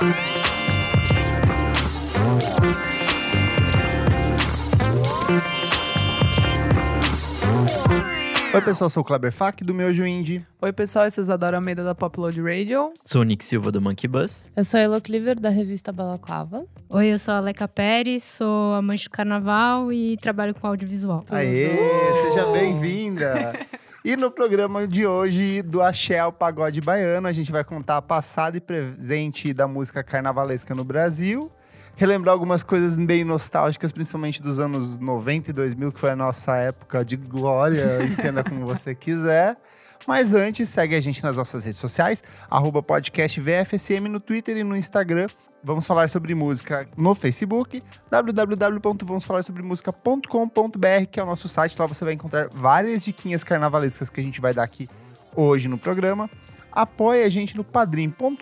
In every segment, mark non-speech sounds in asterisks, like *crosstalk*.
Oi, pessoal, eu sou o Kleber Fak, do Miojo Indie. Oi, pessoal, esse é Isadora Almeida da Popload Radio. Sou o Nick Silva do Monkey Bus. Eu sou a Elo Cleaver, da revista Balaclava. Oi, eu sou a Leca Pérez, sou amante do carnaval e trabalho com audiovisual. Aê, seja bem-vinda! *laughs* E no programa de hoje, do Axé ao Pagode Baiano, a gente vai contar passado e presente da música carnavalesca no Brasil. Relembrar algumas coisas bem nostálgicas, principalmente dos anos 90 e 2000, que foi a nossa época de glória, *laughs* entenda como você quiser. Mas antes, segue a gente nas nossas redes sociais, arroba podcast VFSM no Twitter e no Instagram. Vamos falar sobre música no Facebook, www.vamosfalarsobremusica.com.br, que é o nosso site. Lá você vai encontrar várias diquinhas carnavalescas que a gente vai dar aqui hoje no programa. Apoie a gente no padrim.com.br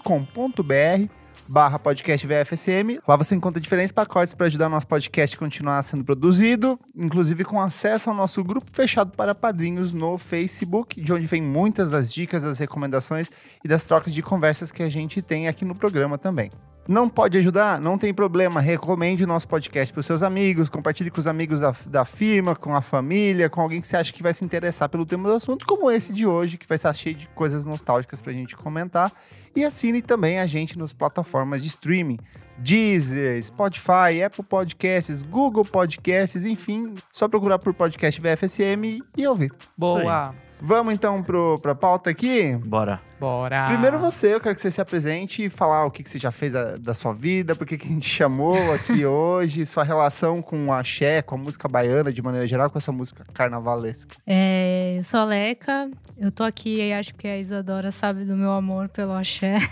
barra podcast VFSM. Lá você encontra diferentes pacotes para ajudar o nosso podcast a continuar sendo produzido, inclusive com acesso ao nosso grupo fechado para padrinhos no Facebook, de onde vem muitas das dicas, das recomendações e das trocas de conversas que a gente tem aqui no programa também. Não pode ajudar? Não tem problema. Recomende o nosso podcast para os seus amigos, compartilhe com os amigos da, da firma, com a família, com alguém que você acha que vai se interessar pelo tema do assunto, como esse de hoje, que vai estar cheio de coisas nostálgicas para a gente comentar. E assine também a gente nas plataformas de streaming. Deezer, Spotify, Apple Podcasts, Google Podcasts, enfim, só procurar por podcast VFSM e ouvir. Boa! Vamos então pro, pra pauta aqui? Bora. Bora! Primeiro você, eu quero que você se apresente e falar o que, que você já fez a- da sua vida, por que que a gente chamou aqui *laughs* hoje, sua relação com o axé, com a música baiana de maneira geral, com essa música carnavalesca. É, eu sou a Leca, eu tô aqui e acho que a Isadora sabe do meu amor pelo axé. *laughs*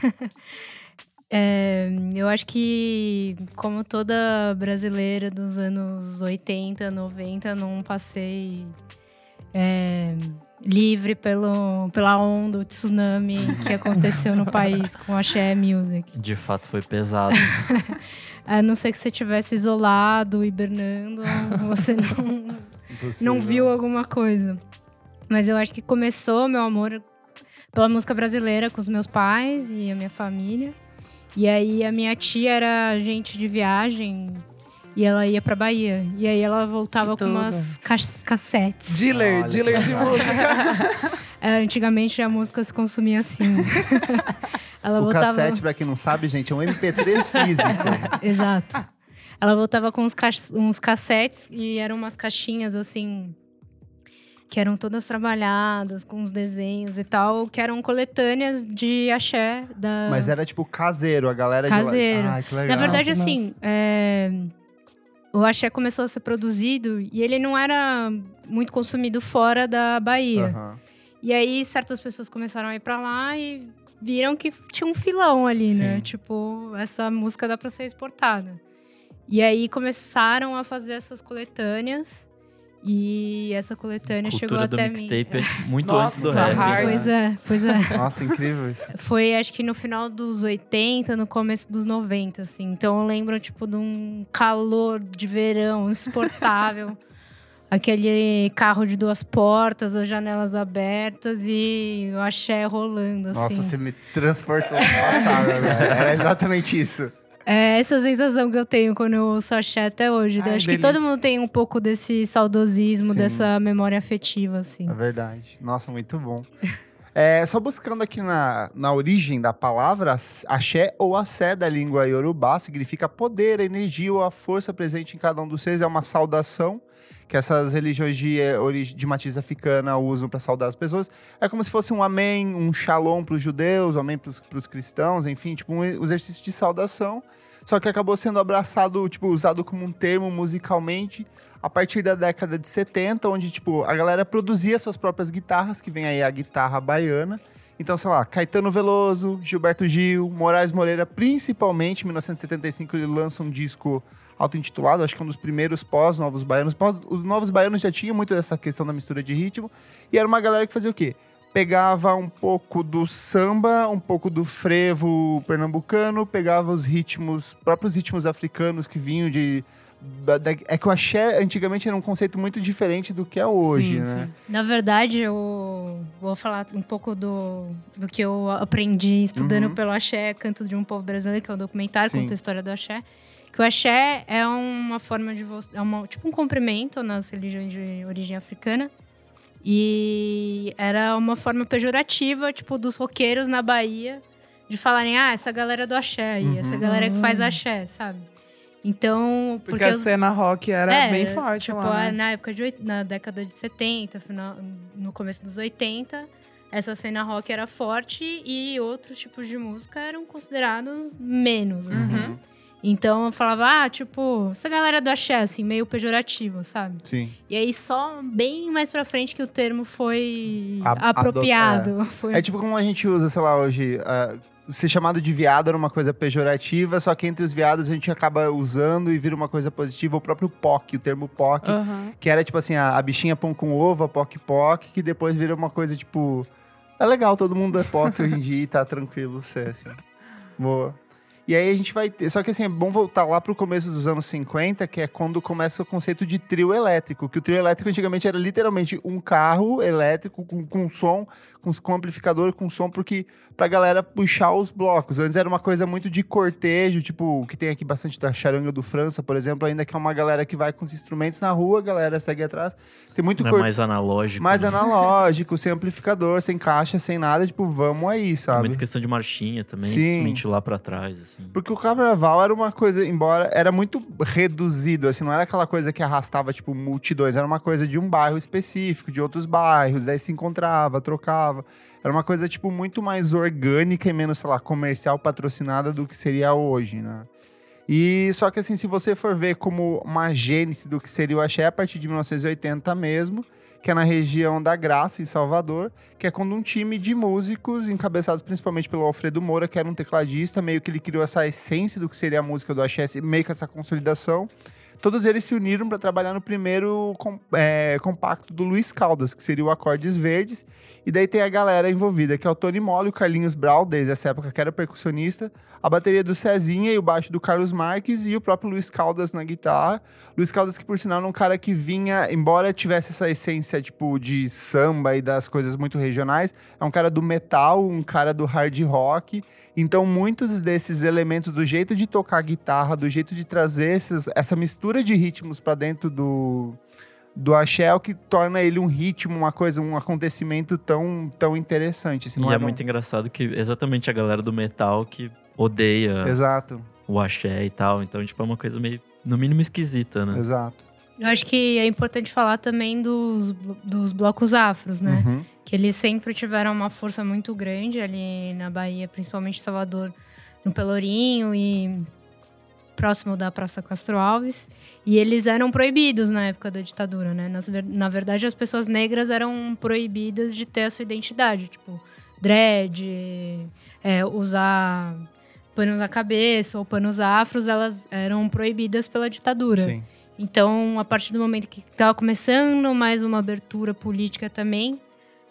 É, eu acho que, como toda brasileira dos anos 80, 90, não passei é, livre pelo, pela onda, o tsunami que aconteceu no país com o axé music. De fato foi pesado. *laughs* A não ser que você tivesse isolado, hibernando, você não, não viu alguma coisa. Mas eu acho que começou meu amor pela música brasileira com os meus pais e a minha família. E aí a minha tia era gente de viagem e ela ia pra Bahia. E aí ela voltava com umas ca- cassetes. Dealer, Olha dealer de música. *laughs* É, antigamente a música se consumia assim. *laughs* ela O voltava. cassete, pra quem não sabe, gente, é um MP3 físico. *laughs* Exato. Ela voltava com uns, ca- uns cassetes e eram umas caixinhas assim. Que eram todas trabalhadas, com os desenhos e tal, que eram coletâneas de axé da. Mas era tipo caseiro, a galera Caseiro. de lá. Ai, que legal. Na verdade, Nossa. assim, é, o axé começou a ser produzido e ele não era muito consumido fora da Bahia. Aham. E aí, certas pessoas começaram a ir pra lá e viram que tinha um filão ali, né? Sim. Tipo, essa música dá pra ser exportada. E aí começaram a fazer essas coletâneas. E essa coletânea chegou Cultura do até mim. mixtape é *laughs* muito Nossa, antes do rap. hard. Pois é, pois é. *laughs* Nossa, incrível isso. Foi, acho que no final dos 80, no começo dos 90, assim. Então eu lembro, tipo, de um calor de verão insuportável. *laughs* Aquele carro de duas portas, as janelas abertas e o axé rolando, assim. Nossa, você me transportou no passado, velho. Era exatamente isso. É essa sensação que eu tenho quando eu ouço axé até hoje. Ai, acho que delícia. todo mundo tem um pouco desse saudosismo, Sim. dessa memória afetiva, assim. É verdade. Nossa, muito bom. *laughs* É, só buscando aqui na, na origem da palavra, axé ou axé da língua iorubá significa poder, a energia ou a força presente em cada um dos seres. É uma saudação que essas religiões de, eh, origem, de matriz africana usam para saudar as pessoas. É como se fosse um amém, um shalom para os judeus, um amém para os cristãos, enfim, tipo um exercício de saudação. Só que acabou sendo abraçado, tipo, usado como um termo musicalmente a partir da década de 70, onde, tipo, a galera produzia suas próprias guitarras, que vem aí a guitarra baiana. Então, sei lá, Caetano Veloso, Gilberto Gil, Moraes Moreira, principalmente, em 1975 ele lança um disco auto-intitulado, acho que é um dos primeiros pós-Novos Baianos. Pós- Os Novos Baianos já tinham muito dessa questão da mistura de ritmo, e era uma galera que fazia o quê? Pegava um pouco do samba, um pouco do frevo pernambucano, pegava os ritmos, próprios ritmos africanos que vinham de da- da- é que o axé antigamente era um conceito muito diferente do que é hoje, sim, né? sim. Na verdade, eu vou falar um pouco do, do que eu aprendi estudando Uhum. pelo Axé, Canto de um Povo Brasileiro, que é um documentário Sim. conta a história do Axé. Que o Axé é uma forma de você. É uma, tipo um comprimento nas religiões de origem africana. E era uma forma pejorativa, tipo, dos roqueiros na Bahia, de falarem, ah, essa galera é do Axé aí, Uhum. essa galera que faz Axé, sabe? Então. Porque, a os- cena rock era é, bem forte tipo, lá, né? na época de oit- na década de 70, final, no começo dos 80, essa cena rock era forte e outros tipos de música eram considerados menos, assim. Uhum. Então eu falava, ah, tipo, essa galera do axé, assim, meio pejorativo, sabe? Sim. E aí só bem mais pra frente que o termo foi A- apropriado. *laughs* Foi... É tipo como a gente usa, sei lá, hoje. ah, ser chamado de viado era uma coisa pejorativa, só que entre os viados a gente acaba usando e vira uma coisa positiva. O próprio POC, o termo POC, Aham. que era tipo assim, a, a bichinha pão com ovo, a POC POC, que depois vira uma coisa tipo. É legal, todo mundo é POC hoje em dia e tá tranquilo ser assim. Boa. E aí a gente vai ter. Só que assim, é bom voltar lá pro começo dos anos 50, que é quando começa o conceito de trio elétrico. Que o trio elétrico antigamente era literalmente um carro elétrico com, com som, com, com amplificador, com som, porque pra galera puxar os blocos. Antes era uma coisa muito de cortejo, tipo, o que tem aqui bastante da charanga do França, por exemplo, ainda que é uma galera que vai com os instrumentos na rua, a galera segue atrás. Tem muito Não é mais analógico. mais né? analógico, sem amplificador, sem caixa, sem nada, tipo, vamos aí, É sabe? muita questão de marchinha também, Sim. principalmente lá pra trás, assim. Porque o carnaval era uma coisa, embora era muito reduzido, assim, não era aquela coisa que arrastava, tipo, multidões, era uma coisa de um bairro específico, de outros bairros, daí se encontrava, trocava. Era uma coisa, tipo, muito mais orgânica e menos, sei lá, comercial patrocinada do que seria hoje, né? E só que assim, se você for ver como uma gênese do que seria o axé a partir de 1980 mesmo, que é na região da Graça, em Salvador, que é quando um time de músicos, encabeçados principalmente pelo Alfredo Moura, que era um tecladista, meio que ele criou essa essência do que seria a música do axé, meio que essa consolidação. Todos eles se uniram para trabalhar no primeiro com- é, compacto do Luiz Caldas, que seria o Acordes Verdes. E daí tem a galera envolvida, que é o Tony Molle, o Carlinhos Brau, desde essa época que era percussionista, a bateria do Cezinha e o baixo do Carlos Marques e o próprio Luiz Caldas na guitarra. Luiz Caldas, que por sinal era um cara que vinha, embora tivesse essa essência tipo de samba e das coisas muito regionais, é um cara do metal, um cara do hard rock. Então, muitos desses elementos do jeito de tocar guitarra, do jeito de trazer esses- essa mistura de ritmos para dentro do, do axé é o que torna ele um ritmo, uma coisa, um acontecimento tão, tão interessante. Assim, não e é um- muito engraçado que exatamente a galera do metal que odeia Exato, o axé e tal. Então, tipo, é uma coisa meio, no mínimo, esquisita, né? exato. Eu acho que é importante falar também dos, dos blocos afros, né? Uhum. que eles sempre tiveram uma força muito grande ali na Bahia, principalmente em Salvador, no Pelourinho e próximo da Praça Castro Alves. E eles eram proibidos na época da ditadura, né? Nas na verdade, as pessoas negras eram proibidas de ter a sua identidade, tipo, dread, é, usar panos na cabeça ou panos afros, elas eram proibidas pela ditadura. Sim. Então, a partir do momento que estava começando mais uma abertura política também,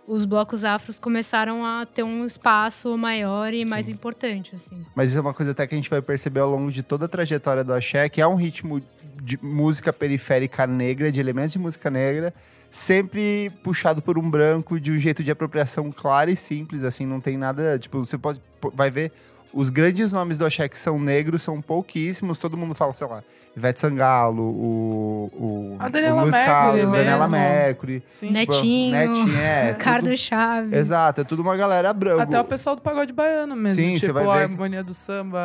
os blocos afros começaram a ter um espaço maior e mais Sim. importante, assim. Mas isso é uma coisa até que a gente vai perceber ao longo de toda a trajetória do axé, que é um ritmo de música periférica negra, de elementos de música negra, sempre puxado por um branco, de um jeito de apropriação claro e simples, assim, não tem nada, tipo, você pode, vai ver, os grandes nomes do axé que são negros são pouquíssimos, todo mundo fala, sei lá, Ivete Sangalo, o, o, A Daniela o Luiz Mercury Carlos, Daniela mesmo. Mercury, Sim. Tipo, Netinho, Netinho, é, tudo- Carlos Chaves. Exato, é tudo uma galera branca. Até o pessoal do pagode baiano mesmo. Sim, você tipo, vai a ver- harmonia do samba,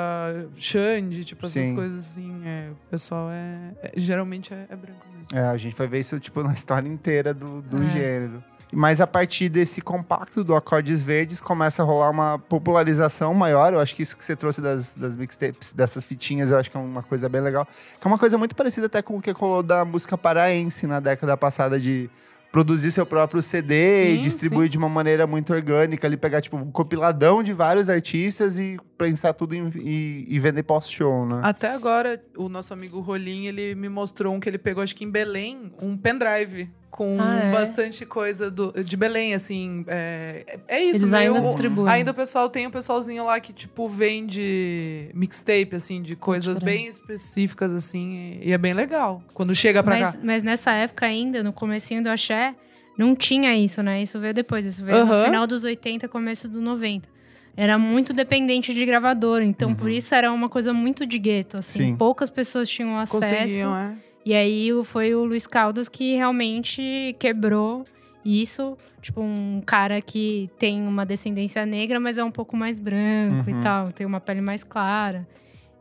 Xande, tipo, essas Sim. coisas assim. é, o pessoal é. é- geralmente é, é branco mesmo. É, a gente vai ver isso, tipo, na história inteira do, do É. gênero. Mas a partir desse compacto do Acordes Verdes, começa a rolar uma popularização maior. Eu acho que isso que você trouxe das, das mixtapes, dessas fitinhas, eu acho que é uma coisa bem legal. Que é uma coisa muito parecida até com o que rolou da música paraense na década passada de produzir seu próprio CD e Sim, distribuir de uma maneira muito orgânica, ali pegar tipo um compiladão de vários artistas e prensar tudo em- e, e vender pós-show, né? Até agora, o nosso amigo Rolim, ele me mostrou um que ele pegou, acho que em Belém, um pendrive com Ah, é? bastante coisa do, de Belém, assim. É, é isso, Eles meio- ainda distribuem. Ainda o pessoal tem o pessoalzinho lá que, tipo, vende mixtape, assim, de coisas bem específicas, assim, e, e é bem legal. Quando chega pra Mas, cá. mas nessa época ainda, no comecinho do axé, não tinha isso, né? Isso veio depois. Isso veio Aham. no final dos 80, começo do 90. Era muito dependente de gravador. Então, por isso era uma coisa muito de gueto, assim. Sim. Poucas pessoas tinham acesso. Conseguiam, é. E aí foi o Luiz Caldas que realmente quebrou isso. Tipo, um cara que tem uma descendência negra, mas é um pouco mais branco Uhum. e tal, tem uma pele mais clara.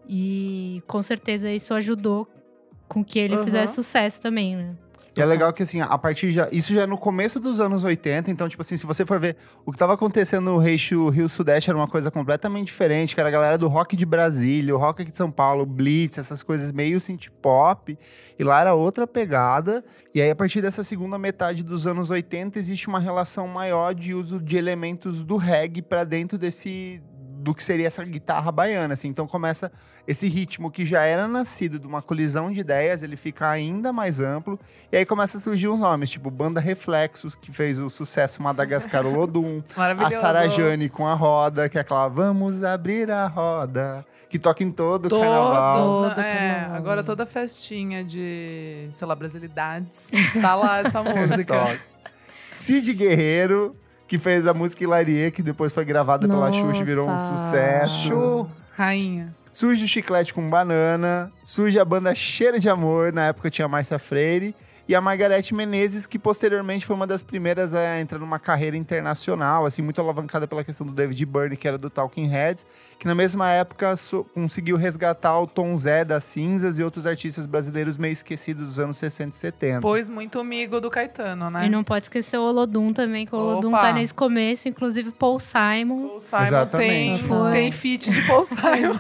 E com certeza isso ajudou com que ele Aham. fizesse sucesso também, né? E é legal que, assim, a partir já. Isso já é no começo dos anos 80, então, tipo assim, se você for ver o que tava acontecendo no Eixo Rio-Sudeste era uma coisa completamente diferente, que era a galera do rock de Brasília, o rock aqui de São Paulo, Blitz, essas coisas meio synth pop. E lá era outra pegada. E aí, a partir dessa segunda metade dos anos 80, existe uma relação maior de uso de elementos do reggae pra dentro desse. Do que seria essa guitarra baiana, assim. Então começa esse ritmo que já era nascido de uma colisão de ideias, ele fica ainda mais amplo. E aí começa a surgir uns nomes, tipo Banda Reflexos, que fez o sucesso Madagascar Olodum. *laughs* a. Sarajane com a roda, que é aquela Vamos abrir a roda, que toca em todo, o Todo, carnaval. Todo é, carnaval. agora toda festinha de, sei lá, brasilidades, tá lá essa *laughs* música. Toca. Cid Guerreiro, que fez a música Hilarie, que depois foi gravada pela Xuxa e virou um Nossa. sucesso. Chu, rainha. Surge o Chiclete com Banana, surge a banda Cheiro de Amor, na época tinha a Márcia Freire, e a Margarete Menezes, que posteriormente foi uma das primeiras a entrar numa carreira internacional, assim, muito alavancada pela questão do David Byrne, que era do Talking Heads, que na mesma época so- conseguiu resgatar o Tom Zé das Cinzas e outros artistas brasileiros meio esquecidos dos anos 60 e 70. Pois muito amigo do Caetano, né? E não pode esquecer o Olodum também, que o Olodum Opa. tá nesse começo, inclusive Paul Simon. Paul Simon Exatamente. tem, tem feat de Paul *laughs* Simon.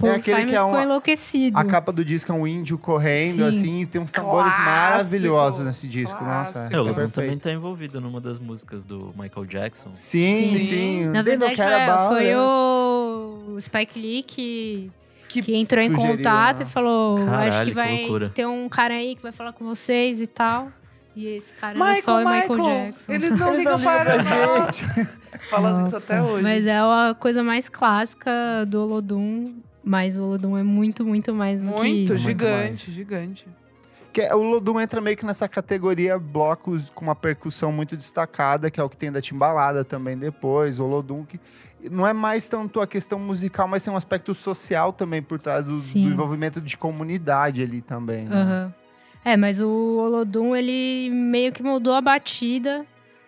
Paul aquele Simon que é ficou uma- enlouquecido. A capa do disco é um índio correndo, Sim. assim, e tem uns tambores Clássico. maravilhosos nesse disco. Nossa, Clássico. é, É, o Lodum perfeito. também tá envolvido numa das músicas do Michael Jackson. Sim, Sim. sim. Na verdade, care foi, about foi o Spike Lee que, Que que entrou em contato né? e falou: Caralho, Acho que que vai loucura. ter um cara aí que vai falar com vocês e tal. E esse cara Michael, era só o Michael, Michael, Jackson. Eles não *laughs* Eles ligam não para nós. *laughs* gente. Falando isso Nossa. até hoje. Mas é a coisa mais clássica do Olodum. Mas o Olodum é muito, muito mais do que Muito, isso. gigante, gigante. Que é- o Lodum entra meio que nessa categoria blocos com uma percussão muito destacada, que é o que tem da timbalada também depois. O Lodum que não é mais tanto a questão musical, mas tem um aspecto social também por trás do, do envolvimento de comunidade ali também. né? Aham. É, mas o Olodum, ele meio que moldou a batida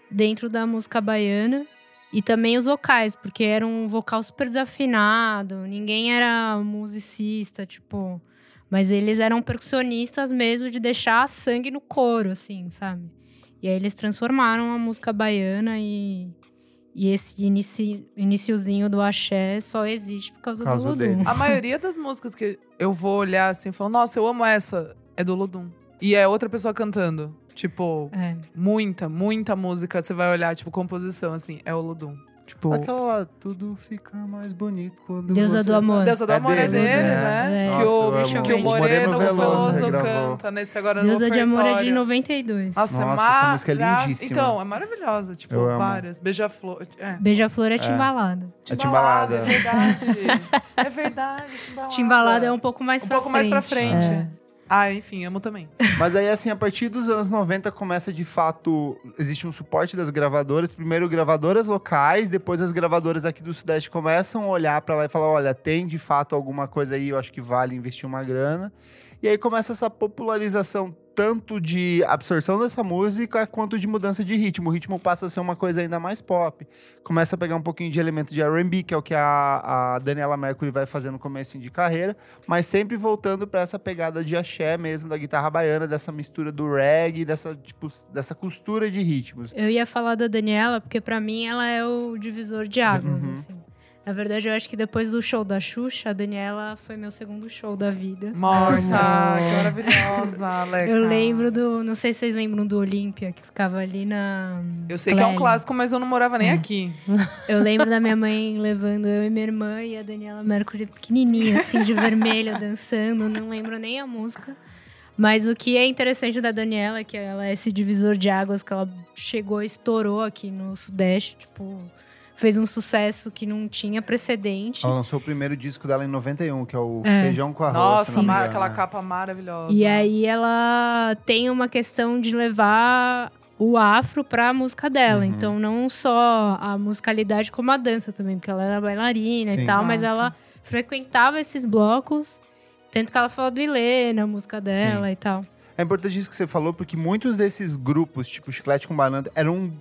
dentro da música baiana. E também os vocais, porque era um vocal super desafinado, ninguém era musicista, tipo. Mas eles eram percussionistas mesmo de deixar sangue no coro, assim, sabe? E aí eles transformaram a música baiana e. E esse inici, iniciozinho do axé só existe por causa, Por causa do Olodum. dele. A maioria das músicas que eu vou olhar assim e falar, nossa, eu amo essa, é do Lodum. E é outra pessoa cantando. Tipo, É. muita, muita música. Você vai olhar, tipo, composição, assim, é o Lodum. Tipo, Aquela lá, tudo fica mais bonito quando Deusa você... do Amor. Deusa do É Amor é deles, dele, né? né? É. Que, Nossa, o, eu que o Moreno, Moreno Veloso Veloso regravou. canta nesse agora Deusa no de Amor é de Ofertório. 92. Nossa, é Nossa, essa música é lindíssima. Então, é maravilhosa. Tipo, Eu várias. Beija-flor. É. Beija-Flor é timbalada. É timbalada. É verdade. *laughs* é verdade, timbalada. Timbalada é um pouco mais um pra pouco mais pra frente. Ah, enfim, amo também. *laughs* Mas aí, assim, a partir dos anos 90 começa de fato. Existe um suporte das gravadoras. Primeiro, gravadoras locais, depois as gravadoras aqui do Sudeste começam a olhar pra lá e falar: olha, tem de fato alguma coisa aí, eu acho que vale investir uma grana. E aí começa essa popularização tanto de absorção dessa música quanto de mudança de ritmo. O ritmo passa a ser uma coisa ainda mais pop. Começa a pegar um pouquinho de elemento de R&B, que é o que a, a Daniela Mercury vai fazer no começo de carreira, mas sempre voltando para essa pegada de axé mesmo, da guitarra baiana, dessa mistura do reggae, dessa, tipo, dessa costura de ritmos. Eu ia falar da Daniela, porque pra mim ela é o divisor de águas, Uhum. assim. Na verdade, eu acho que depois do show da Xuxa, a Daniela foi meu segundo show da vida. Morta, que maravilhosa, Aleca. Eu lembro do. Não sei se vocês lembram do Olímpia, que ficava ali na. Eu sei que é um clássico, mas eu não morava nem É. aqui. Eu lembro da minha mãe levando eu e minha irmã e a Daniela Mercury pequenininha, assim, de vermelho, dançando. Não lembro nem a música. Mas o que é interessante da Daniela é que ela é esse divisor de águas que ela chegou e estourou aqui no Sudeste, tipo, fez um sucesso que não tinha precedente. Ela lançou o primeiro disco dela em 91, que é o É. Feijão com Arroz. Nossa, engano, aquela né? capa maravilhosa. E aí ela tem uma questão de levar o afro pra música dela. Uhum. Então, não só a musicalidade, como a dança também, porque ela era bailarina Sim. e tal, mas Exato. ela frequentava esses blocos. Tanto que ela fala do Ilê na música dela e tal. É importante isso que você falou, porque muitos desses grupos, tipo Chiclete com Banana, eram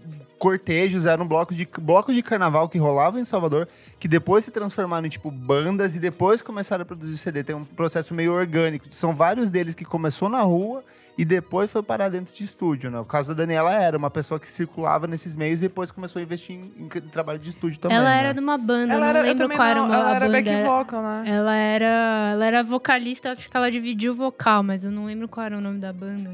cortejos, eram blocos de, blocos de carnaval que rolavam em Salvador, que depois se transformaram em, tipo, bandas e depois começaram a produzir CD. Tem um processo meio orgânico. São vários deles que começou na rua e depois foi parar dentro de estúdio, né? O caso da Daniela era uma pessoa que circulava nesses meios e depois começou a investir em, em trabalho de estúdio também, ela né? era de uma banda, ela era, não eu lembro qual era ela era banda. back vocal, né? Ela era, ela era vocalista, acho que ela dividiu o vocal, mas eu não lembro qual era o nome da banda.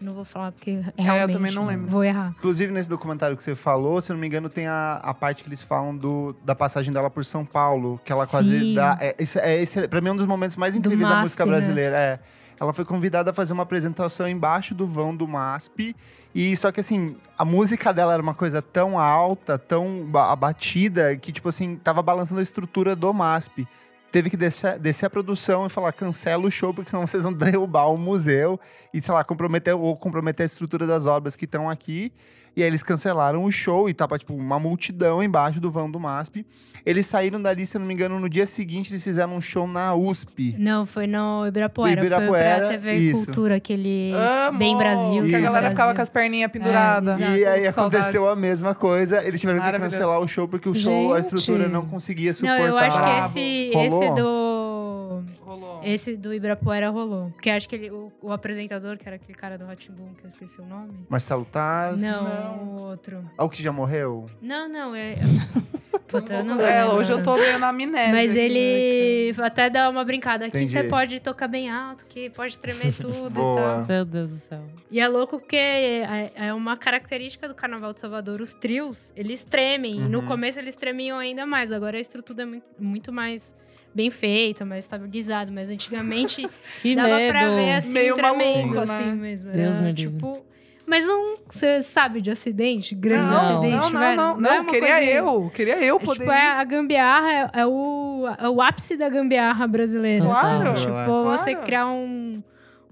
Não vou falar porque realmente também não lembro. vou errar. Inclusive, nesse documentário que você falou, se eu não me engano, tem a, a parte que eles falam do, da passagem dela por São Paulo, que ela quase Sim. dá. É, esse, é, esse, pra mim, é um dos momentos mais incríveis da MASP, música né? brasileira. É. Ela foi convidada a fazer uma apresentação embaixo do vão do MASP. E só que assim, a música dela era uma coisa tão alta, tão ba- abatida, que, tipo assim, tava balançando a estrutura do MASP. Teve que descer, descer a produção e falar, cancela o show, porque senão vocês vão *laughs* derrubar o museu e, sei lá, comprometer ou comprometer a estrutura das obras que estão aqui. E aí eles cancelaram o show e tava, tipo, uma multidão embaixo do vão do MASP. Eles saíram dali, se eu não me engano, no dia seguinte eles fizeram um show na USP. Não, foi no Ibirapuera. Ibirapuera, foi pra TV isso. Cultura, aquele Amo! Bem Brasil. Que a galera Brasil. ficava com as perninhas penduradas. Exato. E aí Saudades. aconteceu a mesma coisa. Eles tiveram que cancelar o show porque o show, a Gente. estrutura não conseguia Não, suportar. eu acho que esse, Rolou? esse do. Rolou. Esse do Ibirapuera rolou. Porque acho que ele, o, o apresentador, que era aquele cara do Hot Boom, que eu esqueci o nome. Marcelo Taz. Não, Não. o outro. Ah, o que já morreu? Não, não, é. *laughs* Puta, eu não É, hoje eu tô meio na amnésia. Mas aqui, ele até dá uma brincada aqui. Você pode tocar bem alto, que pode tremer *laughs* tudo e Boa. tal. Meu Deus do céu. E é louco porque é, é uma característica do Carnaval de Salvador. Os trios, eles tremem. E no Uhum. começo eles tremiam ainda mais. Agora a estrutura é muito, muito mais bem feita, mais estabilizada. Mas antigamente *laughs* Que dava medo. pra ver assim, Meio tremendo, maluco, assim né? mesmo. Deus Era, me tipo... Mas não... Você sabe de acidente? Grande Não, acidente? não, não, tiveram? não, é não, uma queria coisa- eu, queria eu é, poder. Tipo, é, a gambiarra é, é o, é o ápice da gambiarra brasileira. Claro, assim. Tipo, claro. você criar um,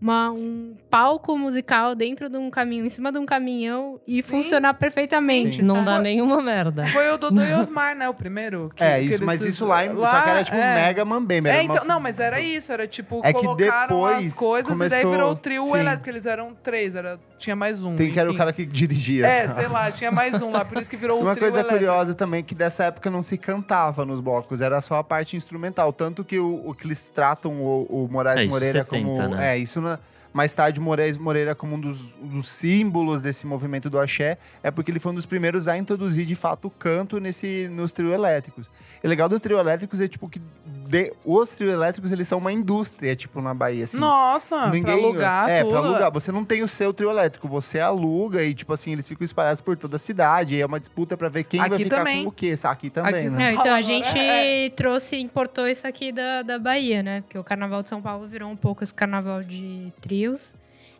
uma- um palco musical dentro de um caminhão, em cima de um caminhão e Sim, funcionar perfeitamente. sim. Não sabe? dá nenhuma merda. Foi o Dodô e *laughs* Osmar, né? O primeiro. que- É, isso, mas isso lá, em, só que era tipo é. mega mambembe. era É, então, uma- não, mas era isso, era tipo, É que colocaram depois as coisas e daí começou- virou o trio sim. elétrico, porque eles eram três, era, tinha mais um. Tem que era o cara que dirigia. É, sei lá, tinha mais um lá, por isso que virou *laughs* o Uma trio coisa elétrico. curiosa também que dessa época não se cantava nos blocos, era só a parte instrumental. Tanto que o, o que eles tratam o, o Moraes É, Moreira 70, como. né? É, isso na- mais tarde, Moraes Moreira como um dos, dos símbolos desse movimento do axé, é porque ele foi um dos primeiros a introduzir de fato o canto nesse, nos trio elétricos. E legal do trio elétricos é tipo que de- os trio elétricos eles são uma indústria, tipo, na Bahia. Assim. Nossa, pra alugar é, tudo. pra alugar. Você não tem o seu trio elétrico, você aluga e, tipo assim, eles ficam espalhados por toda a cidade. E é uma disputa pra ver quem vai Aqui ficar também. com o quê. Aqui também, Aqui né? É, então a gente é, trouxe, importou isso aqui da, da Bahia, né? Porque o Carnaval de São Paulo virou um pouco esse carnaval de trios.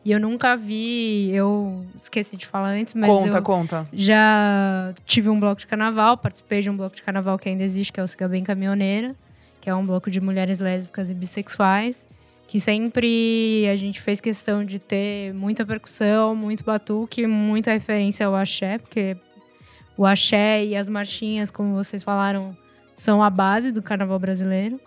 E eu nunca vi, eu esqueci de falar antes, mas conta, eu conta. já tive um bloco de carnaval, participei de um bloco de carnaval que ainda existe, que é o Siga Bem Caminhoneira, que é um bloco de mulheres lésbicas e bissexuais, que sempre a gente fez questão de ter muita percussão, muito batuque, muita referência ao axé, porque o axé e as marchinhas, como vocês falaram, são a base do carnaval brasileiro.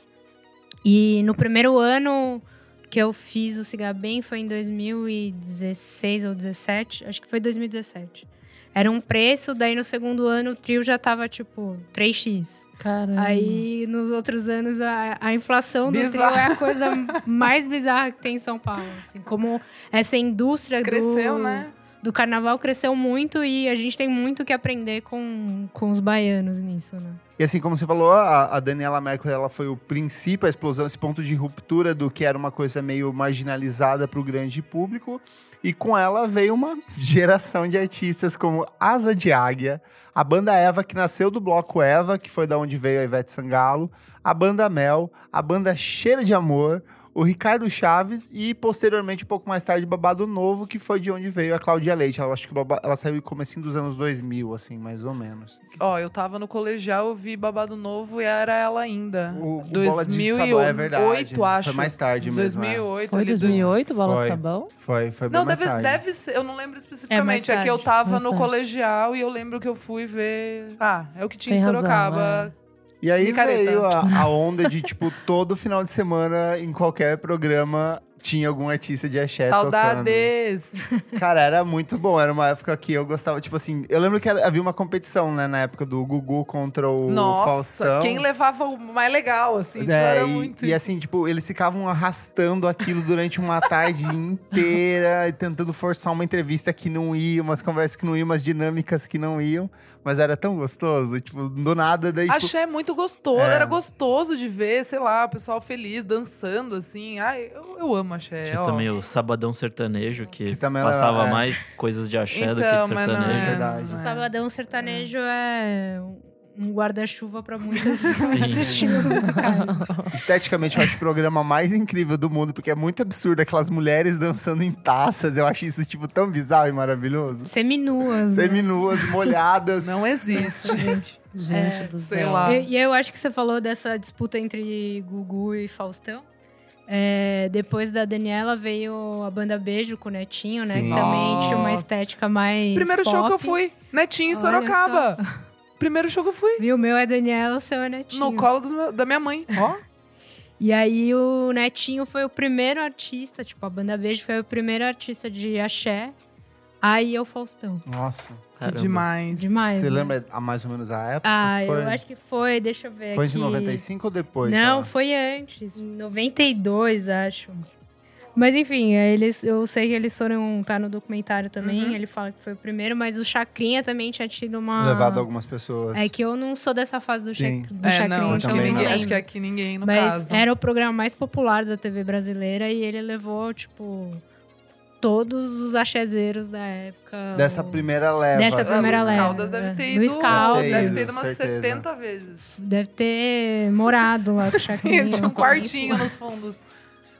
E no primeiro ano que eu fiz o Siga Bem foi em 2016 ou 17, acho que foi 2017. Era um preço, daí no segundo ano o trio já tava tipo 3x. Caramba. Aí nos outros anos a, a inflação do Bizarro. trio é a coisa mais bizarra que tem em São Paulo. Assim, como essa indústria Cresceu, do, né? Do carnaval cresceu muito e a gente tem muito que aprender com, com os baianos nisso, né? E assim, como você falou, a, a Daniela Mercury ela foi o princípio, a explosão, esse ponto de ruptura do que era uma coisa meio marginalizada para o grande público. E com ela veio uma *laughs* geração de artistas como Asa de Águia, a banda Eva, que nasceu do bloco Eva, que foi da onde veio a Ivete Sangalo, a banda Mel, a banda Cheira de Amor, o Ricardo Chaves e, posteriormente, um pouco mais tarde, Babado Novo, que foi de onde veio a Cláudia Leite. Ela, acho que ela saiu no comecinho dos anos 2000, assim, mais ou menos. Ó, eu tava no colegial, eu vi Babado Novo e era ela ainda. O, o Bola de 2008, Sabão, é verdade. acho. Foi mais tarde mesmo. é. 2008. Foi ali, 2008, Bola Foi. de Sabão? Foi, foi bem Não, mais deve, tarde. deve ser, eu não lembro especificamente. É, mais que eu tarde, tava no tarde. colegial e eu lembro que eu fui ver. Ah, é o que tinha Tem em razão, Sorocaba. E aí veio a, a onda de, tipo, todo final de semana, em qualquer programa, tinha algum artista de axé tocando. Saudades! Cara, era muito bom. Era uma época que eu gostava, tipo assim... Eu lembro que havia uma competição, né? Na época do Gugu contra o Nossa, Faustão. quem levava o mais legal, assim, tipo, É, era e, muito e assim, tipo, eles ficavam arrastando aquilo durante uma tarde *laughs* inteira, tentando forçar uma entrevista que não ia, umas conversas que não iam, umas dinâmicas que não iam. Mas era tão gostoso, tipo, do nada, daí, tipo, Axé é muito gostoso, É. era gostoso de ver, sei lá, o pessoal feliz, dançando, assim. Ai, eu, eu amo axé. Tinha ó. também o Sabadão Sertanejo, que, Que também era- passava é. mais coisas de axé do que Então, de não sertanejo. é, verdade. não é. Sabadão sertanejo é um guarda-chuva muitos, *laughs* Sim. muitos estilos musicais. Esteticamente, eu acho o programa mais incrível do mundo, porque é muito absurdo aquelas mulheres dançando em taças. Eu acho isso, tipo, tão bizarro e maravilhoso. Seminuas. né? Seminuas, molhadas. Não existe. *laughs* Gente do sei céu. lá. E, e eu acho que você falou dessa disputa entre Gugu e Faustão. É, depois da Daniela veio a banda Beijo com o Netinho, né? Sim. Que também tinha uma estética mais. Primeiro show que eu pop. fui, Netinho em Sorocaba. *laughs* Primeiro show que eu fui. Viu? O meu é Daniela, o seu é Netinho. No colo meu- da minha mãe. Ó. *laughs* E aí o Netinho foi o primeiro artista, tipo, a banda Beijo foi o primeiro artista de axé. Aí é o Faustão. Nossa. Caramba. Demais. Demais. Você né? lembra a mais ou menos a época? Ah, que foi? eu acho que foi, deixa eu ver Foi aqui. de 95 ou depois? Não, lá? foi antes. Em 92, acho. Mas enfim, é, eles, eu sei que eles foram. Tá no documentário também. Uhum. Ele fala que foi o primeiro, mas o Chacrinha também tinha tido uma. Levado algumas pessoas. É que eu não sou dessa fase do, Sim. Chac... do É, Chacrinha, não, acho que, ninguém, não. acho que aqui ninguém, no Mas caso. era o programa mais popular da TV brasileira e ele levou, tipo, todos os axezeiros da época. Dessa o- primeira leva. Dessa assim. primeira Luiz leva, Caldas deve é. ter Luiz ido. Caldas. Deve Ido, ter ido umas certeza. 70 vezes. Deve ter morado lá com o Chacrinha. Sim, tinha um quartinho nos fundos.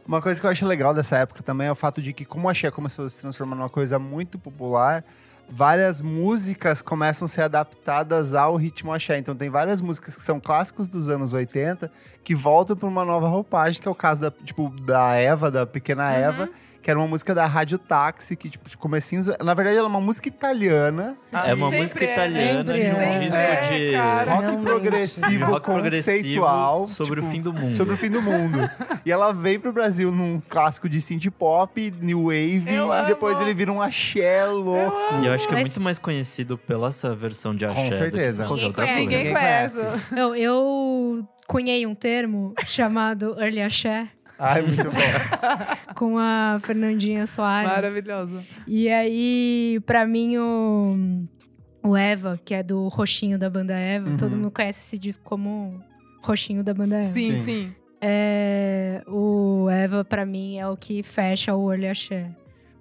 Uma coisa que eu acho legal dessa época também é o fato de que, como a axé começou a se transformar numa coisa muito popular, várias músicas começam a ser adaptadas ao ritmo axé. Então tem várias músicas que são clássicos dos anos 80 que voltam para uma nova roupagem, que é o caso da, tipo, da Eva, da pequena Uhum. Eva, que era uma música da Rádio Táxi, que, tipo, comecinhos. Na verdade, ela é uma música italiana. É uma Sempre música é, italiana sempre de um é. disco É, de, cara. Rock Realmente. progressivo, rock progressivo conceitual. sobre o tipo, fim do mundo. Sobre o fim do mundo. e ela vem pro Brasil num clássico de synth pop, new wave, Eu e depois amo. ele vira um axé louco. E eu acho que é Mas- muito mais conhecido pela essa versão de axé. do que certeza. qualquer Ninguém outra conhece. coisa. Ninguém conhece. Eu, eu cunhei um termo chamado Early Axé Ai, muito bom. *laughs* com a Fernandinha Soares. Maravilhosa. E aí, pra mim, o, o Eva, que é do Roxinho da banda Eva, Uhum. todo mundo conhece esse disco como Roxinho da banda Eva. Sim, Sim. sim. É, o Eva, pra mim, é o que fecha o Early Axé.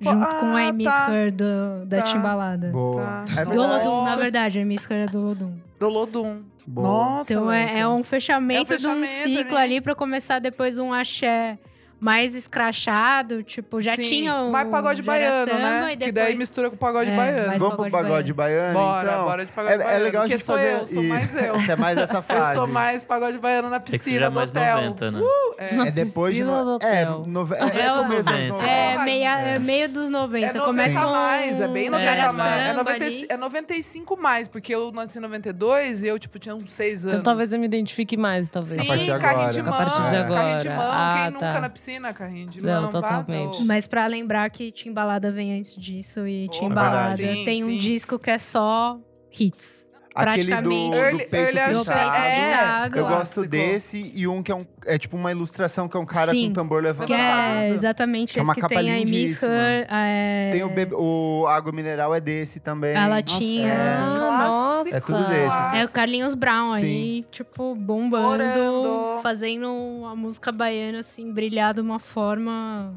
Junto Ah, com a Miss tá. Her do, da Tá. Timbalada. Boa. Tá. É Do. Olodum, na verdade, a Miss Her é do Olodum. Do Lodum. Boa. Nossa, Então é, é um fechamento, É um fechamento de um ciclo ali. ali pra começar depois um axé mais escrachado, tipo, já Sim. tinha o Mais pagode baiano, samba, né? E Que depois... daí mistura com pagode É, baiano. Vamos pro pagode pagode baiano, Bora, então? bora de pagode É, é baiano. legal a Porque gente sou fazer... eu, sou mais eu. *laughs* Você é mais essa *laughs* Eu fase. sou mais pagode baiano na É piscina é do hotel. 90, né? É. É depois de... Do É, nove... é, É, é começo dos 90. 90. É, Ai, meia, é. é meio dos 90. É 90 Começa com mais, é bem um 90 Vera mais. É, Samba 90, ali. é 95 mais, porque eu nasci em 92 e eu, tipo, tinha uns 6 anos. Então talvez eu me identifique mais, talvez. Sim, A partir de carrinho de A mão. Carrinho de mão. Ah, Quem tá. nunca na piscina, carrinho de Não, totalmente. Mas pra lembrar que Timbalada vem antes disso e Timbalada sim, tem um sim. disco que é só hits. Aquele do, praticamente. do Early- peito early pintado. é, Eu gosto desse e um que é um é tipo uma ilustração que é um cara Sim. com um tambor Que levantado. é exatamente Que é uma que capa tem a Miss lindíssima. Her, é, Tem o, bebe- o água mineral é desse também. a latinha. É. Nossa. É tudo desses. É o Carlinhos Brown Sim. aí, tipo, bombando, Estourando. fazendo a música baiana, assim, brilhar de uma forma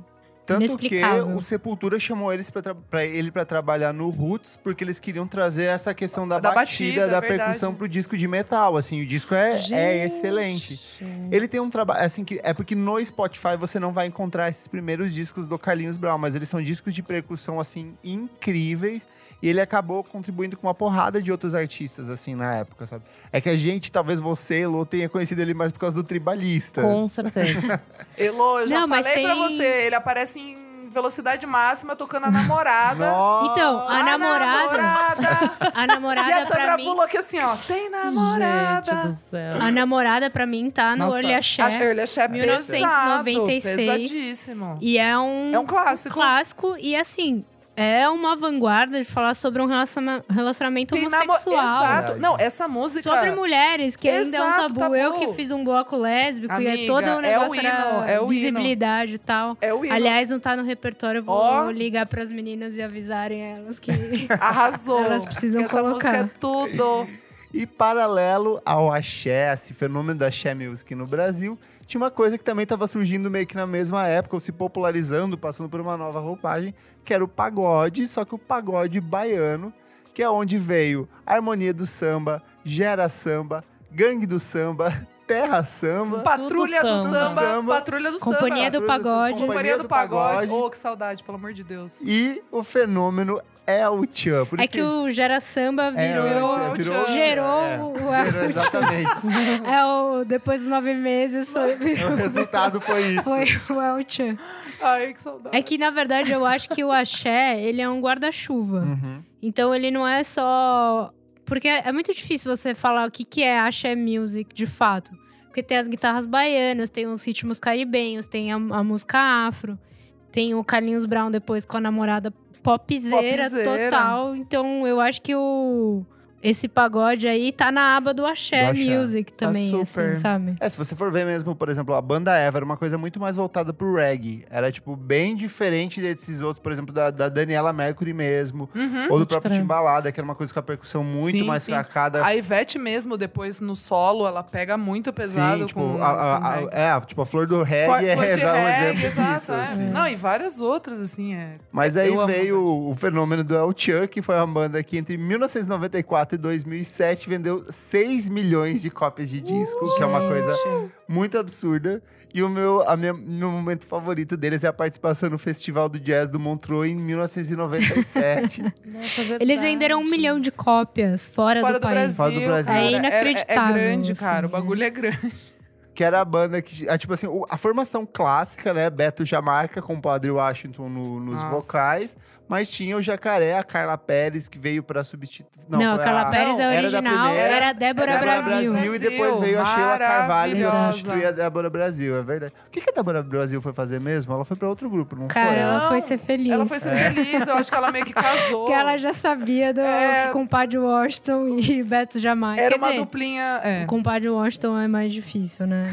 Tanto que o Sepultura chamou eles pra, tra- pra ele para trabalhar no Roots, porque eles queriam trazer essa questão da, Da batida, batida, da verdade. percussão pro disco de metal. Assim, o disco é, é excelente. Ele tem um trabalho, assim, que é porque no Spotify você não vai encontrar esses primeiros discos do Carlinhos Brown, mas eles são discos de percussão, assim, incríveis. E ele acabou contribuindo com uma porrada de outros artistas, assim, na época, sabe? É que a gente, talvez você, Lô, tenha conhecido ele mais por causa do Tribalistas. Com certeza. *laughs* Elô, eu já Não, falei pra tem- você, ele aparece em velocidade máxima tocando a namorada. Nossa! Então, a namorada, namorada. a e namorada a pra Sandra mim, Bullock assim, ó, tem namorada. Gente do céu. a namorada pra mim tá no Nossa, Early Axé. a Early Axé é 1996. pesado, pesadíssimo. E é um, É um clássico. clássico e assim, é uma vanguarda de falar sobre um relaciona- relacionamento Tem namo- homossexual. Exato. Não, essa música... Sobre mulheres, que ainda é um Exato, tabu. Eu tabu. que fiz um bloco lésbico e é Amiga, todo o é o negócio hino, é o hino. visibilidade e tal. É o hino. Aliás, não tá no repertório, eu vou Ó. ligar pras meninas e avisarem elas que. *laughs* Arrasou. Elas precisam essa colocar. música é tudo. E paralelo ao axé, esse fenômeno da axé music no Brasil, tinha uma coisa que também estava surgindo meio que na mesma época, ou se popularizando, passando por uma nova roupagem, que era o pagode, só que o pagode baiano, que é onde veio a harmonia do samba, gera samba, gangue do samba, *laughs* terra samba. Patrulha do samba. samba. Samba. Patrulha do Companhia samba. do Pagode. Companhia do Pagode. Oh, que saudade, pelo amor de Deus. E o fenômeno é o tchan. Por É isso que o Gera Samba é, virou. virou- o tchan, virou, gerou é, o- gerou *laughs* exatamente. *laughs* É o. Depois dos nove meses foi, *laughs* o resultado foi isso. foi o El Chan. Ai, que saudade. É que, na verdade, eu acho que o axé, ele é um guarda-chuva. Uhum. Então, ele não é só... Porque é muito difícil você falar o que, que é axé music, de fato. Porque tem as guitarras baianas, tem os ritmos caribenhos, tem a, a música afro. Tem o Carlinhos Brown depois com a namorada popzeira, Popzeira. total. Então, eu acho que o... Esse pagode aí tá na aba do axé, Do axé. music Tá também, super. assim, sabe? É, se você for ver mesmo, por exemplo, a banda Eva era uma coisa muito mais voltada pro reggae. Era, tipo, bem diferente desses outros, por exemplo, da, da Daniela Mercury mesmo. Uhum. Ou do próprio crer. Timbalada, que era uma coisa com a percussão muito Sim, mais sim. fracada. A Ivete mesmo, depois no solo, ela pega muito pesado Sim, tipo, com, a, a- com a- é, tipo, a flor do reggae Flor- é, flor *laughs* é um reggae, exemplo exato, disso, é. assim. Não, e várias outras, assim, é. Mas aí Eu amo veio o, o fenômeno do El Chan, que foi uma banda que entre 1994 e 2007 vendeu 6 milhões de cópias de disco, que é uma coisa muito absurda. E o meu, a minha, meu momento favorito deles é a participação no Festival do Jazz do Montreux em 1997. *laughs* Nossa, é Eles venderam um milhão de cópias fora, Fora do, do país. Brasil. Fora do Brasil. cara, É inacreditável, É, grande, cara. assim, o bagulho é grande. que era a banda que, ah, tipo assim, a formação clássica, né? Beto Jamarca com o Padre Washington no- nos Nossa. vocais. Mas tinha o Jacaré, a Carla Pérez, que veio pra substituir. Não, foi a Carla Pérez é era original, primeira, era a Débora, Débora Brasil. Brasil. E depois veio a Sheila Carvalho pra substituir a Débora Brasil, é verdade. O que, que a Débora Brasil foi fazer mesmo? Ela foi pra outro grupo, não Cara, foi? ela Não, foi ser feliz. Ela foi ser É. feliz, eu acho que ela meio que casou. Porque ela já sabia do É. que compadre Washington e Beto Jamaica. Era Quer uma dizer, duplinha. É. O compadre Washington é mais difícil, né?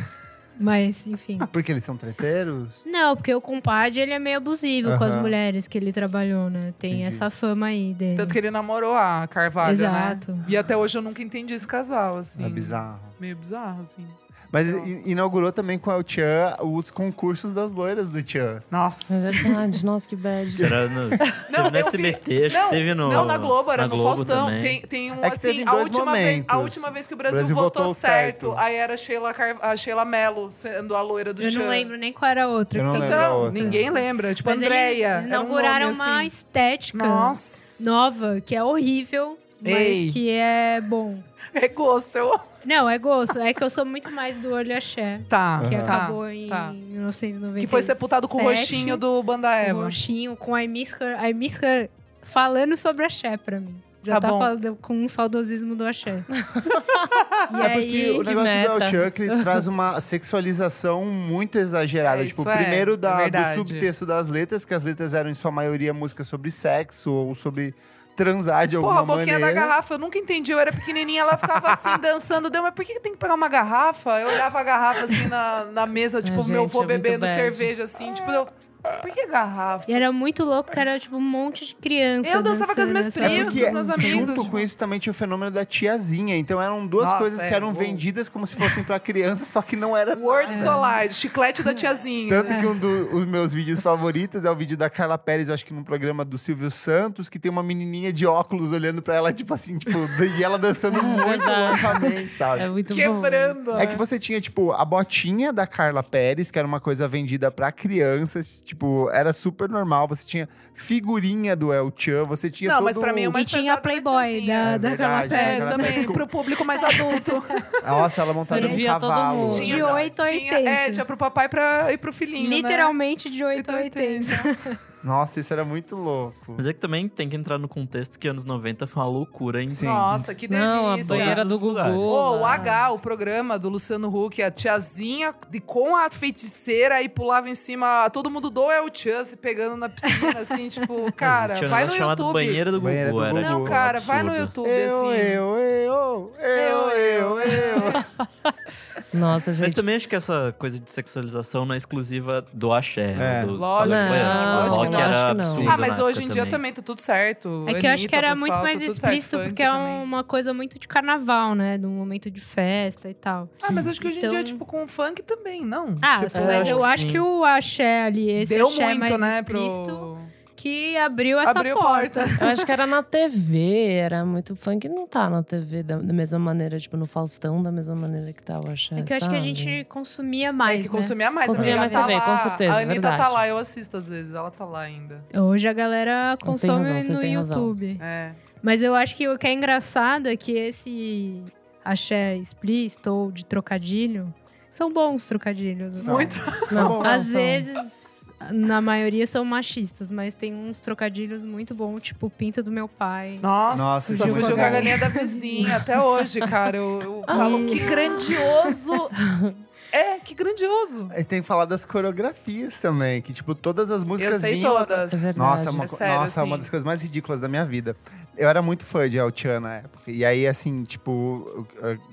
Mas, enfim. Porque eles são treteiros? Não, porque o compadre, ele é meio abusivo com as mulheres que ele trabalhou, né? Tem Entendi. essa fama aí dele. Tanto que ele namorou a Carvalho, Exato. né? E até hoje eu nunca entendi esse casal, assim. É bizarro. Meio bizarro, assim. Mas i- inaugurou também com o Tchan os concursos das loiras do Tchan. Nossa. É verdade, nossa, que bad. Será no, *laughs* Não, teve no eu vi- SBT, acho Não, que teve no. não, na Globo, era na no Globo Faustão. também. Tem, tem um, É que assim, teve a dois última, vez, a momentos. última vez que o Brasil, Brasil votou, votou certo, certo. aí era a Sheila, Car... a Sheila Mello sendo a loira do Eu Tchan. não lembro nem qual era a outra. Eu não lembro a Então, outra. ninguém lembra. Tipo, Mas Andréia. Eles era um inauguraram nome, uma assim. estética Nossa. nova, que é horrível, mas Ei. que é bom. É gosto. Eu... Não, é gosto. É que eu sou muito mais do Olho Axé, Tá. que tá, acabou em tá. 1990. Que foi sepultado com o roxinho do Banda O Eva. roxinho, com a Miss Her, a Miss Her falando sobre axé pra mim. Já Tá tá, falando com um saudosismo do axé. *laughs* e É porque aí, o negócio do meta. El Chan é que ele traz uma sexualização muito exagerada. É, tipo, isso é, primeiro é da, do subtexto das letras, que as letras eram em sua maioria músicas sobre sexo ou sobre transar de alguma Porra, a boquinha maneira. da garrafa, eu nunca entendi. Eu era pequenininha, ela ficava assim, *laughs* dançando. Deu, mas por que que tem que pegar uma garrafa? Eu olhava a garrafa assim na, na mesa, *laughs* tipo, gente, meu avô é bebendo cerveja, assim. Tipo, eu, Por que garrafa? E era muito louco, que era tipo um monte de criança. Eu dançava com as minhas primas, porque com meus amigos. junto com isso também tinha o fenômeno da tiazinha. Então eram duas Nossa, coisas é, que eram uou. vendidas como se fossem pra criança, só que não era *laughs* Words Collide, chiclete da tiazinha. Tanto que um dos meus vídeos favoritos é o vídeo da Carla Pérez, eu acho que num programa do Silvio Santos, que tem uma menininha de óculos olhando pra ela, tipo assim, tipo, *laughs* e ela dançando muito verdade. loucamente, sabe? É muito bom. Quebrando. É que você tinha, tipo, a botinha da Carla Pérez, que era uma coisa vendida pra crianças, tipo, era super normal. Você tinha figurinha do El Chan, você tinha Não, todo... mas pra mim é o E mais tinha a Playboy da, É da verdade, É, também, com- pro público mais *laughs* adulto. Nossa, ela montada num Servia todo cavalo. mundo. De 8 a Tinha, 80. é, tinha pro papai pra, e pro filhinho, né? Literalmente de 8 a 80. *laughs* 80. Nossa, isso era muito louco. Mas é que também tem que entrar no contexto que anos 90 foi uma loucura, hein? Sim. Nossa, que delícia. Não, a banheira do Gugu. Ô, o. H, o programa do Luciano Huck, a tiazinha de, com a feiticeira e pulava em cima. Todo mundo do El Chan se pegando na piscina, assim, *laughs* tipo, cara, um vai no YouTube. Banheira do Gugu. Banheira do era, Gugu. Não, tipo, cara, vai no. YouTube, Eu, assim. eu, eu, eu, eu, eu. *laughs* Nossa, Mas gente. também acho que essa coisa de sexualização não é exclusiva do axé. É. Do, Lógico. Não, Não, tipo, o lógico era não. Absurdo Ah, mas hoje em dia também. também tá tudo certo. É que eu acho que era pessoal, muito tá mais explícito, porque é uma coisa muito de carnaval, né? De um momento de festa e tal. Ah, mas acho que hoje em Então- dia, tipo, com funk também, não? Ah, tipo, É, mas acho eu que acho que o axé ali, esse deu axé muito, mais né, explícito, pro... que abriu essa Abriu porta. porta. Eu acho que era na TV, era muito funk não tá na TV da, da mesma maneira, tipo, no Faustão, da mesma maneira que tá o Axé, É que eu acho que a gente consumia É mais, que né? consumia mais. Consumia a mais Anitta TV, tá com lá. certeza, A Anitta tá verdade. lá, eu assisto às vezes. Ela tá lá ainda. Hoje a galera consome razão, no. YouTube. É. Mas eu acho que o que é engraçado é que esse axé explícito ou de trocadilho são bons trocadilhos. né? Muito. Não, *laughs* Às são. vezes, na maioria, são machistas, mas tem uns trocadilhos muito bons, tipo o pinto do meu pai. Nossa, Nossa, legal. jogar a galinha da vizinha até hoje, cara. Eu, eu falo, que grandioso. *laughs* É, que grandioso. E tem que falar das coreografias também, que tipo, todas as músicas Eu sei vinham... todas. É. Nossa, uma, É sério, nossa, uma assim. das coisas mais ridículas da minha vida. Eu era muito fã de El Chan na época. E aí, assim, tipo,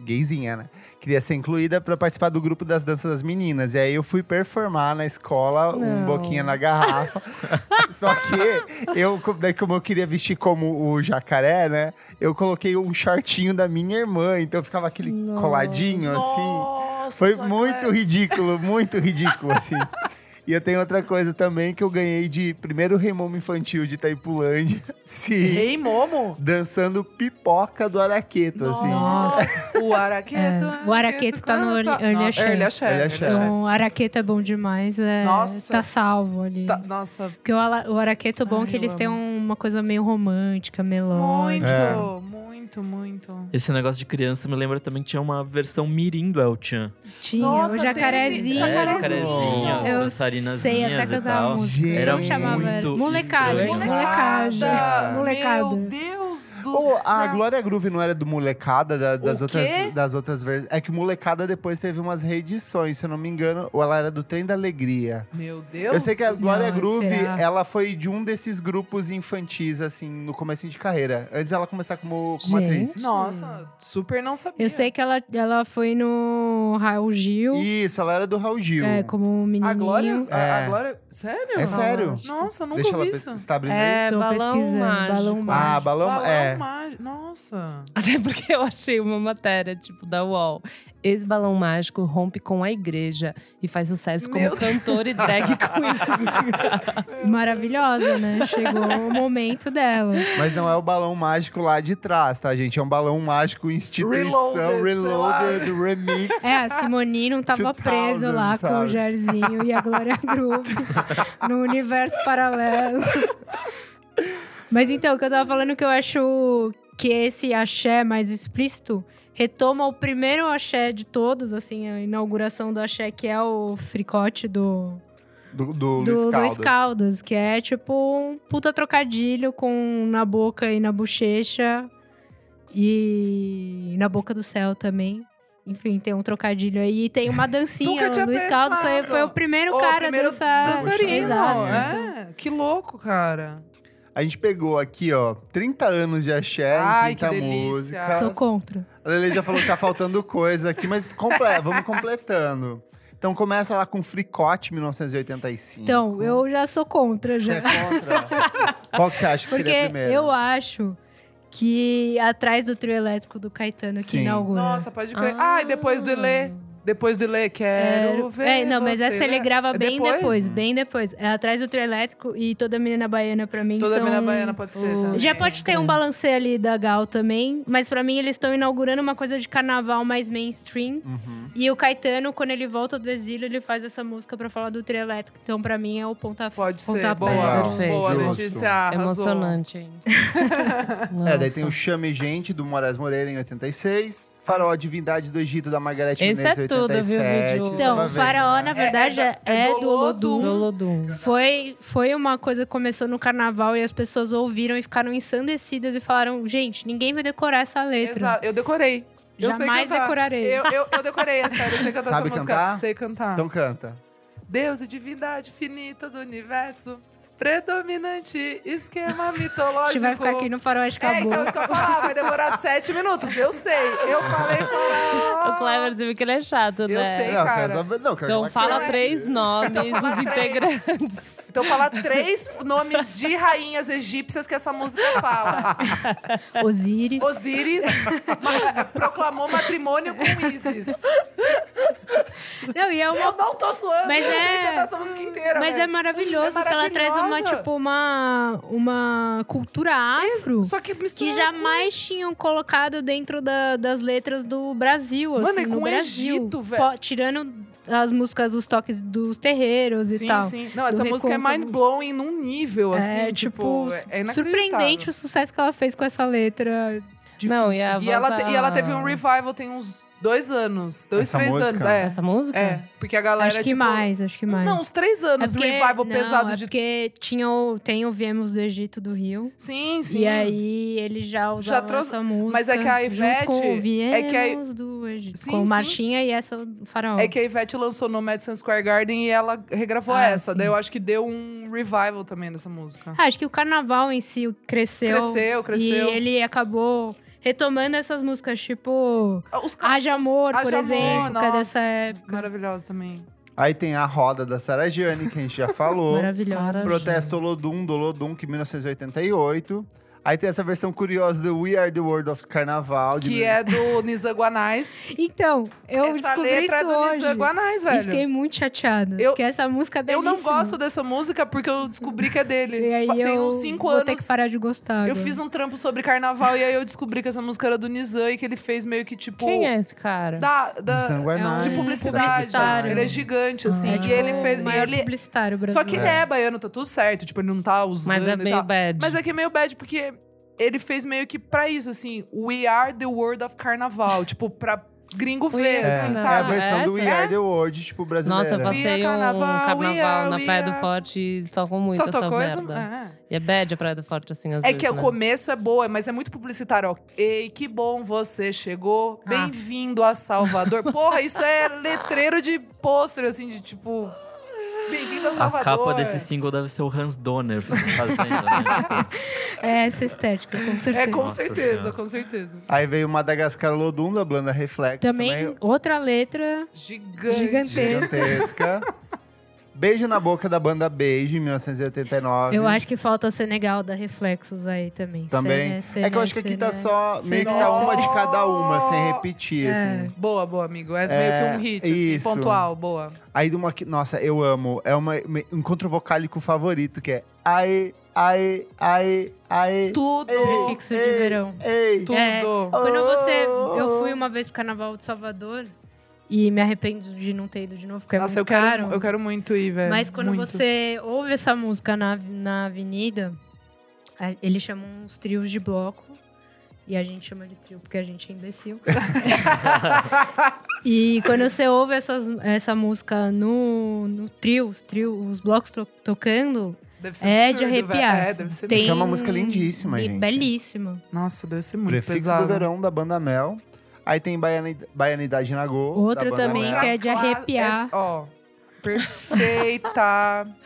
gayzinha, né? Queria ser incluída pra participar do grupo das danças das meninas. E aí eu fui performar na escola, um Não. boquinha na garrafa. *laughs* Só que eu, daí como eu queria vestir como o jacaré, né? Eu coloquei um shortinho da minha irmã. Então ficava aquele Nossa. coladinho, assim. Nossa, Foi muito cara. ridículo, muito ridículo, assim. *laughs* E eu tenho outra coisa também que eu ganhei de primeiro Rei Momo infantil de Itaipulândia. *laughs* Sim. Rei Momo. Dançando pipoca do Araqueto, assim. Nossa. O Araqueto. É, o Araqueto tá no. Early Axé. Early Axé. Então, o Araqueto é bom demais. É, Nossa. Tá salvo ali. Tá- nossa, Porque o, o Araqueto é bom Ai, que eles têm amo. uma coisa meio romântica, melódica. muito, É. muito, muito. Esse negócio de criança me lembra também que tinha uma versão mirim do El Chan. Tinha Nossa, o teve- jacarezinho. É, É, jacarezinho, as Eu dançarinazinhas sei até e tal. música. Gente. Era Como chamava? muito Molecagem. Molecagem. Molecada. Meu Deus do Pô, céu. a Glória Groove não era do Molecada, da- das, outras, das outras versões. É que Molecada depois teve umas reedições, se eu não me engano. Ou ela era do Trem da Alegria. Meu Deus Eu sei que a Glória Groove, será? ela foi de um desses grupos infantis, assim, no começo de carreira. Antes dela começar como, como Gente. atriz. Nossa, super não sabia. Eu sei que ela, ela foi no Raul Gil. Isso, ela era do Raul Gil. É, como menininho. A Glória? A, a É. Glória. Sério? É sério. Nossa, eu nunca Deixa ela vi pes- isso. Você tá abrindo aí? É, Tô balão pesquisando, mágico. balão Ah, mágico. balão, Balão é. mágico. Nossa. *laughs* Até porque eu achei uma matéria, tipo, da UOL. Ex-balão mágico rompe com a igreja e faz sucesso como Meu cantor e drag *laughs* queen. Maravilhosa, né? Chegou o momento dela. Mas não é o balão mágico lá de trás, tá, gente? É um balão mágico instituição, Reloaded, reloaded, remix. É, a Simone não tava 2000, preso lá com sabe? o Jairzinho e a Glória Groove *laughs* no universo paralelo. Mas então, o que eu tava falando que eu acho que esse axé mais explícito retoma o primeiro axé de todos, assim, a inauguração do axé, que é o fricote do, Do, do, do Luiz Caldas. Luiz Caldas, que é tipo um puta trocadilho com na boca e na bochecha e na boca do céu também. Enfim, tem um trocadilho aí. E tem uma *laughs* dancinha. Nunca tinha o Luiz Caldas foi, foi o primeiro cara primeiro a dançar. dançarino. Exato. É, que louco, cara. A gente pegou aqui, ó, 30 anos de axé Ai, em que 30 delícia. músicas. Sou contra. A Lele já falou que tá *laughs* faltando coisa aqui, mas comple- vamos completando. Então começa lá com Fricote, 1985. Então, eu já sou contra Você já. é contra? Qual que você acha que Porque seria a primeira? eu acho que atrás do trio elétrico do Caetano que Sim. inaugura. Nossa, pode crer. Ah, e depois do Elê. Depois do Elê, quero ver. É, não, mas você, essa ele né? grava É bem depois? bem depois. É atrás do trio elétrico e toda menina baiana pra mim Toda são... menina baiana pode ser. o- também. Já pode ter um balancê ali da Gal também, mas pra mim eles estão inaugurando uma coisa de carnaval mais mainstream. Uhum. E o Caetano, quando ele volta do exílio, ele faz essa música pra falar do trio elétrico. Então, pra mim, é o ponta Pode ser. pontapé. Boa, Perfeito. boa. Letícia. Arrasou. Emocionante, hein? *laughs* É, daí tem o. Chame Gente, do Moraes Moreira, em 86. Faraó Divindade do Egito, da Margarete Esse Menezes, é em tudo, viu, 87. vídeo? Então, Tava o Faraó, na verdade, É- é, é do do Olodum. Do Olodum. Foi, foi uma coisa que começou no carnaval e as pessoas ouviram e ficaram ensandecidas e falaram: gente, ninguém vai decorar essa letra. Exato. Eu decorei. Eu Jamais decorarei. Eu, eu, eu decorei, é sério. Eu sei cantar Sabe essa música. cantar? Sei cantar. Então canta. Deus e divindade finita do universo. Predominante esquema mitológico. *laughs* A gente vai ficar aqui no faroeste É, acabou. então isso que eu falar, vai demorar sete minutos. Eu sei. Eu falei falar. O Clever dizia que ele é chato, né? Eu sei. não, cara. saber. Não, Então fala cante. três nomes fala dos três. integrantes. Então falar três nomes de rainhas egípcias que essa música fala. Osíris. Osíris proclamou matrimônio com Isis. Não, e é uma. Eu não tô zoando. Mas eu sei é- cantar essa música inteira. Mas é velho. maravilhoso É que ela traz uma, maravilhosa. tipo, uma, uma cultura afro Só que que jamais tinham colocado dentro da- das letras do Brasil, Mano, assim, e no com Brasil. Egito, velho. Tirando as músicas dos toques dos terreiros e Sim, tal. sim. Não, essa música é mind-blowing num nível, assim, é, tipo, tipo, é surpreendente o sucesso que ela fez com essa letra. Não, e a E ela, da- e ela teve um revival tem uns dois anos. Dois, Essa três música? anos. É. Essa música? É. Porque a galera, acho que tipo, mais, acho que mais. Não, uns três anos. É porque- revival não, pesado é de. porque tinha o, tem o Viemos do Egito do Rio. Sim, sim. E aí ele já usava trouxe- essa música. mas é que a Ivete- junto com o é que a- Viemos do Egito. Sim, com sim. Martinha e essa do Faraó. É que a Ivete lançou no Madison Square Garden e ela regravou Ah, essa. sim. Daí eu acho que deu um revival também dessa música. Ah, acho que o carnaval em si cresceu. Cresceu, cresceu. E ele acabou retomando essas músicas, tipo. Os Haja Amor, os- por Haja Amor, exemplo, que é nossa, dessa época. Maravilhosa também. Aí tem a roda da Sarah Gianni, que a gente já *laughs* falou. Maravilhosa. Protesto Olodum, do Olodum, que é 1988. Aí tem essa versão curiosa do We Are the World of Carnaval. Que é do Nizam Guanais. Então, eu Essa descobri letra isso é do hoje. Nizam Guanais, E velho. fiquei muito chateada. Eu- porque essa música é Eu belíssima. não gosto dessa música porque eu descobri que é dele. E aí Tem eu uns cinco vou anos. ter que parar de gostar. Eu agora. fiz um trampo sobre carnaval e aí eu descobri que essa música era do Nizam e que ele fez meio que tipo. Quem é esse cara? Da, da, de É um publicidade. Ele é gigante, assim. É, e tipo, ele fez. e maior ele, publicitário só brasileiro. que ele é baiano, tá tudo certo. Tipo, ele não tá usando. Mas é e meio tal. bad. Mas é que é meio bad porque ele fez meio que pra isso, assim. We are the world of carnaval. tipo, pra gringo ver, É, assim, é a sabe? versão do We Essa? Are the World, tipo, brasileira. Nossa, eu passei um carnaval, carnaval, we na we Praia do. Forte e tocam muito Só essa tocou essa. merda. É. E é bad a Praia do Forte, assim, às É vezes, que o né? começo é boa, mas é muito publicitário. Ó. Ei, que bom você chegou. Ah. Bem-vindo a Salvador. Porra, isso é *laughs* letreiro de pôster, assim, de tipo. Bem-vindo a A Salvador. capa desse single deve ser o Hans Donner fazendo, né? *laughs* É essa estética, com certeza. É, com Nossa certeza, Senhora. com certeza. Aí veio Madagascar Lodum, da Blanda Reflex. Também, Também, outra letra Gigante. gigantesca. gigantesca. Beijo na boca da banda Beijo, em 1989. Eu acho que falta Senegal da Reflexos aí também. Também. Sene- é que eu acho que aqui tá só. Meio que tá uma de cada uma, sem repetir, É. assim. Boa, boa, amigo. É, É, meio que um hit, assim, isso. pontual, boa. Aí de uma que. Nossa, eu amo. É uma, um encontro vocálico favorito, que é. Aê, aê, aê, aê. Tudo. Prefixo de verão. Ei. Tudo. É, Quando você. Eu fui uma vez pro Carnaval de Salvador e me arrependo de não ter ido de novo, porque é Nossa, eu muito quero, caro. eu quero muito ir, velho. Mas quando Muito. você ouve essa música na, na avenida, eles chamam uns trios de bloco. E a gente chama de trio porque a gente é imbecil. *laughs* e quando você ouve essas, essa música no, no trio, os, trio, os blocos to- tocando, Deve ser é de absurdo, arrepiar. velho. É, assim. deve ser Tem... Porque é uma música lindíssima, e gente. Belíssima. Nossa, deve ser muito Prefixo pesado. do verão da banda Mel. Aí tem Baiani- Baianidade na Go. Outra da banda também que é de Cla- arrepiar. essa- Ó, perfeita. *laughs*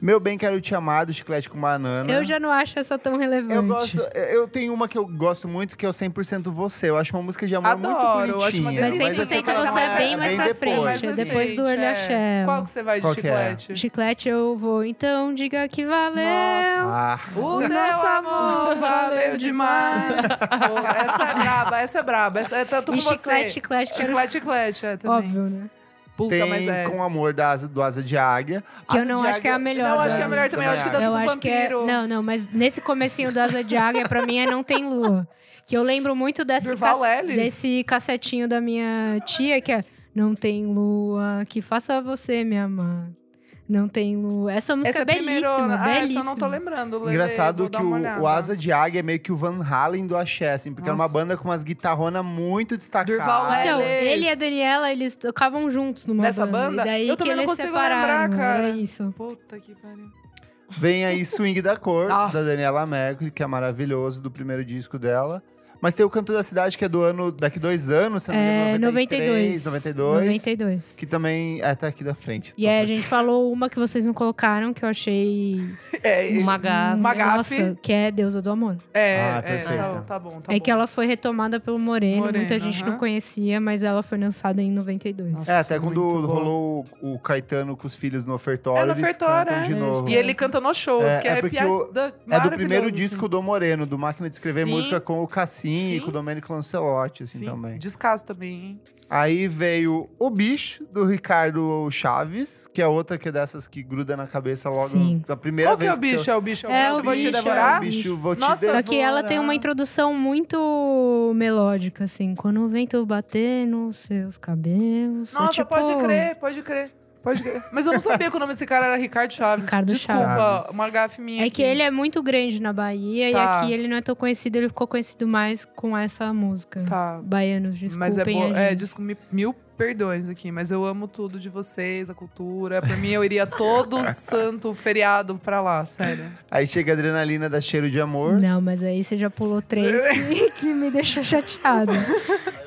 Meu Bem Quero Te Amar, do Chiclete com Banana. Eu já não acho essa tão relevante. Eu gosto, eu tenho uma que eu gosto muito, que é o 100% Você. Eu acho uma música de amor muito Adoro, bonitinha. eu acho uma Mas delícia. eu 100% sei que você é bem mais pra frente, Mais é depois do Early é. Axé. Qual que você vai de Qual é? chiclete? Chiclete eu vou, então diga que valeu. Nossa. Ah, O Nosso amor valeu demais. Porra, essa é braba, essa é braba. Essa, é, E com chiclete, você. chiclete, quero- Chiclete, chiclete, é também. Óbvio, né? Puta, tem mas é. Com Amor da asa, do Asa de Águia. Que eu Asa não de acho que é a Águia- melhor. Não, acho que é a da- melhor também. Eu acho que dança eu do é, vampiro. não, não, mas nesse comecinho do Asa de Águia, pra mim, é Não Tem Lua. Que eu lembro muito desse, Ellis? desse cassetinho da minha tia, que é Não tem lua que faça você me amar. Não tem lua. Essa música Essa é é primeiro. belíssima, Ah, belíssima. essa eu não tô lembrando. Lele, Engraçado que uma o, o Asa de Águia é meio que o Van Halen do axé, assim, porque era uma Nossa. banda com umas guitarronas muito destacadas. Durval Então, ele e a Daniela, eles tocavam juntos numa Nessa banda. banda? E daí Eu que também não consigo separaram, lembrar, cara. Era isso. Puta que pariu. Vem aí Swing da Cor, Nossa. da Daniela Mercury, que é maravilhoso, do primeiro disco dela. Mas tem o Canto da Cidade, que é do ano, daqui dois anos, se não É, engano, 92. 93, 92. 92. Que também é, tá aqui da frente. E aí a gente falou uma que vocês não colocaram, que eu achei *laughs* É, Uma gafe. Uma gafe. Nossa, que é Deusa do Amor. É, Ah, é, tá, tá bom, tá é bom. que ela foi retomada pelo Moreno, Moreno, muita gente aham. não conhecia, mas ela foi lançada em 92. Nossa. É, até quando bom. rolou o, Caetano com os filhos no ofertório, É no ofertório, é. de novo. E ele canta no show, É, que é é, porque piada o- É do primeiro maravilhoso, disco assim. do Moreno, do Máquina de Escrever Sim. Música com o Cassim e Sim. com o Domênico Lancelotti, assim, Sim, também. Descaso também, hein? Aí veio O Bicho, do Ricardo Chaves, que é outra que é dessas que gruda na cabeça logo Sim. da primeira Qual que vez é o bicho? É o bicho? É o o bicho? Vou te devorar? É o bicho, vou te Nossa, devorar. Só que ela tem uma introdução muito melódica, assim. Quando o vento bater nos seus cabelos. é Nossa, tipo... pode crer, pode crer. Pode crer. Mas eu não sabia que o nome desse cara era Ricardo Chaves. Ricardo Desculpa, Chaves. uma gafe minha É que aqui. ele é muito grande na Bahia Tá. e aqui ele não é tão conhecido, ele ficou conhecido mais com essa música. Tá. Baianos, desculpem Mas é, a boa, é desculpa, mil perdões aqui, mas eu amo tudo de vocês, a cultura. Pra mim, eu iria todo *laughs* santo feriado pra lá, sério. Aí chega a Adrenalina da Cheiro de Amor. Não, mas aí você já pulou três *laughs* que, que me deixou chateada.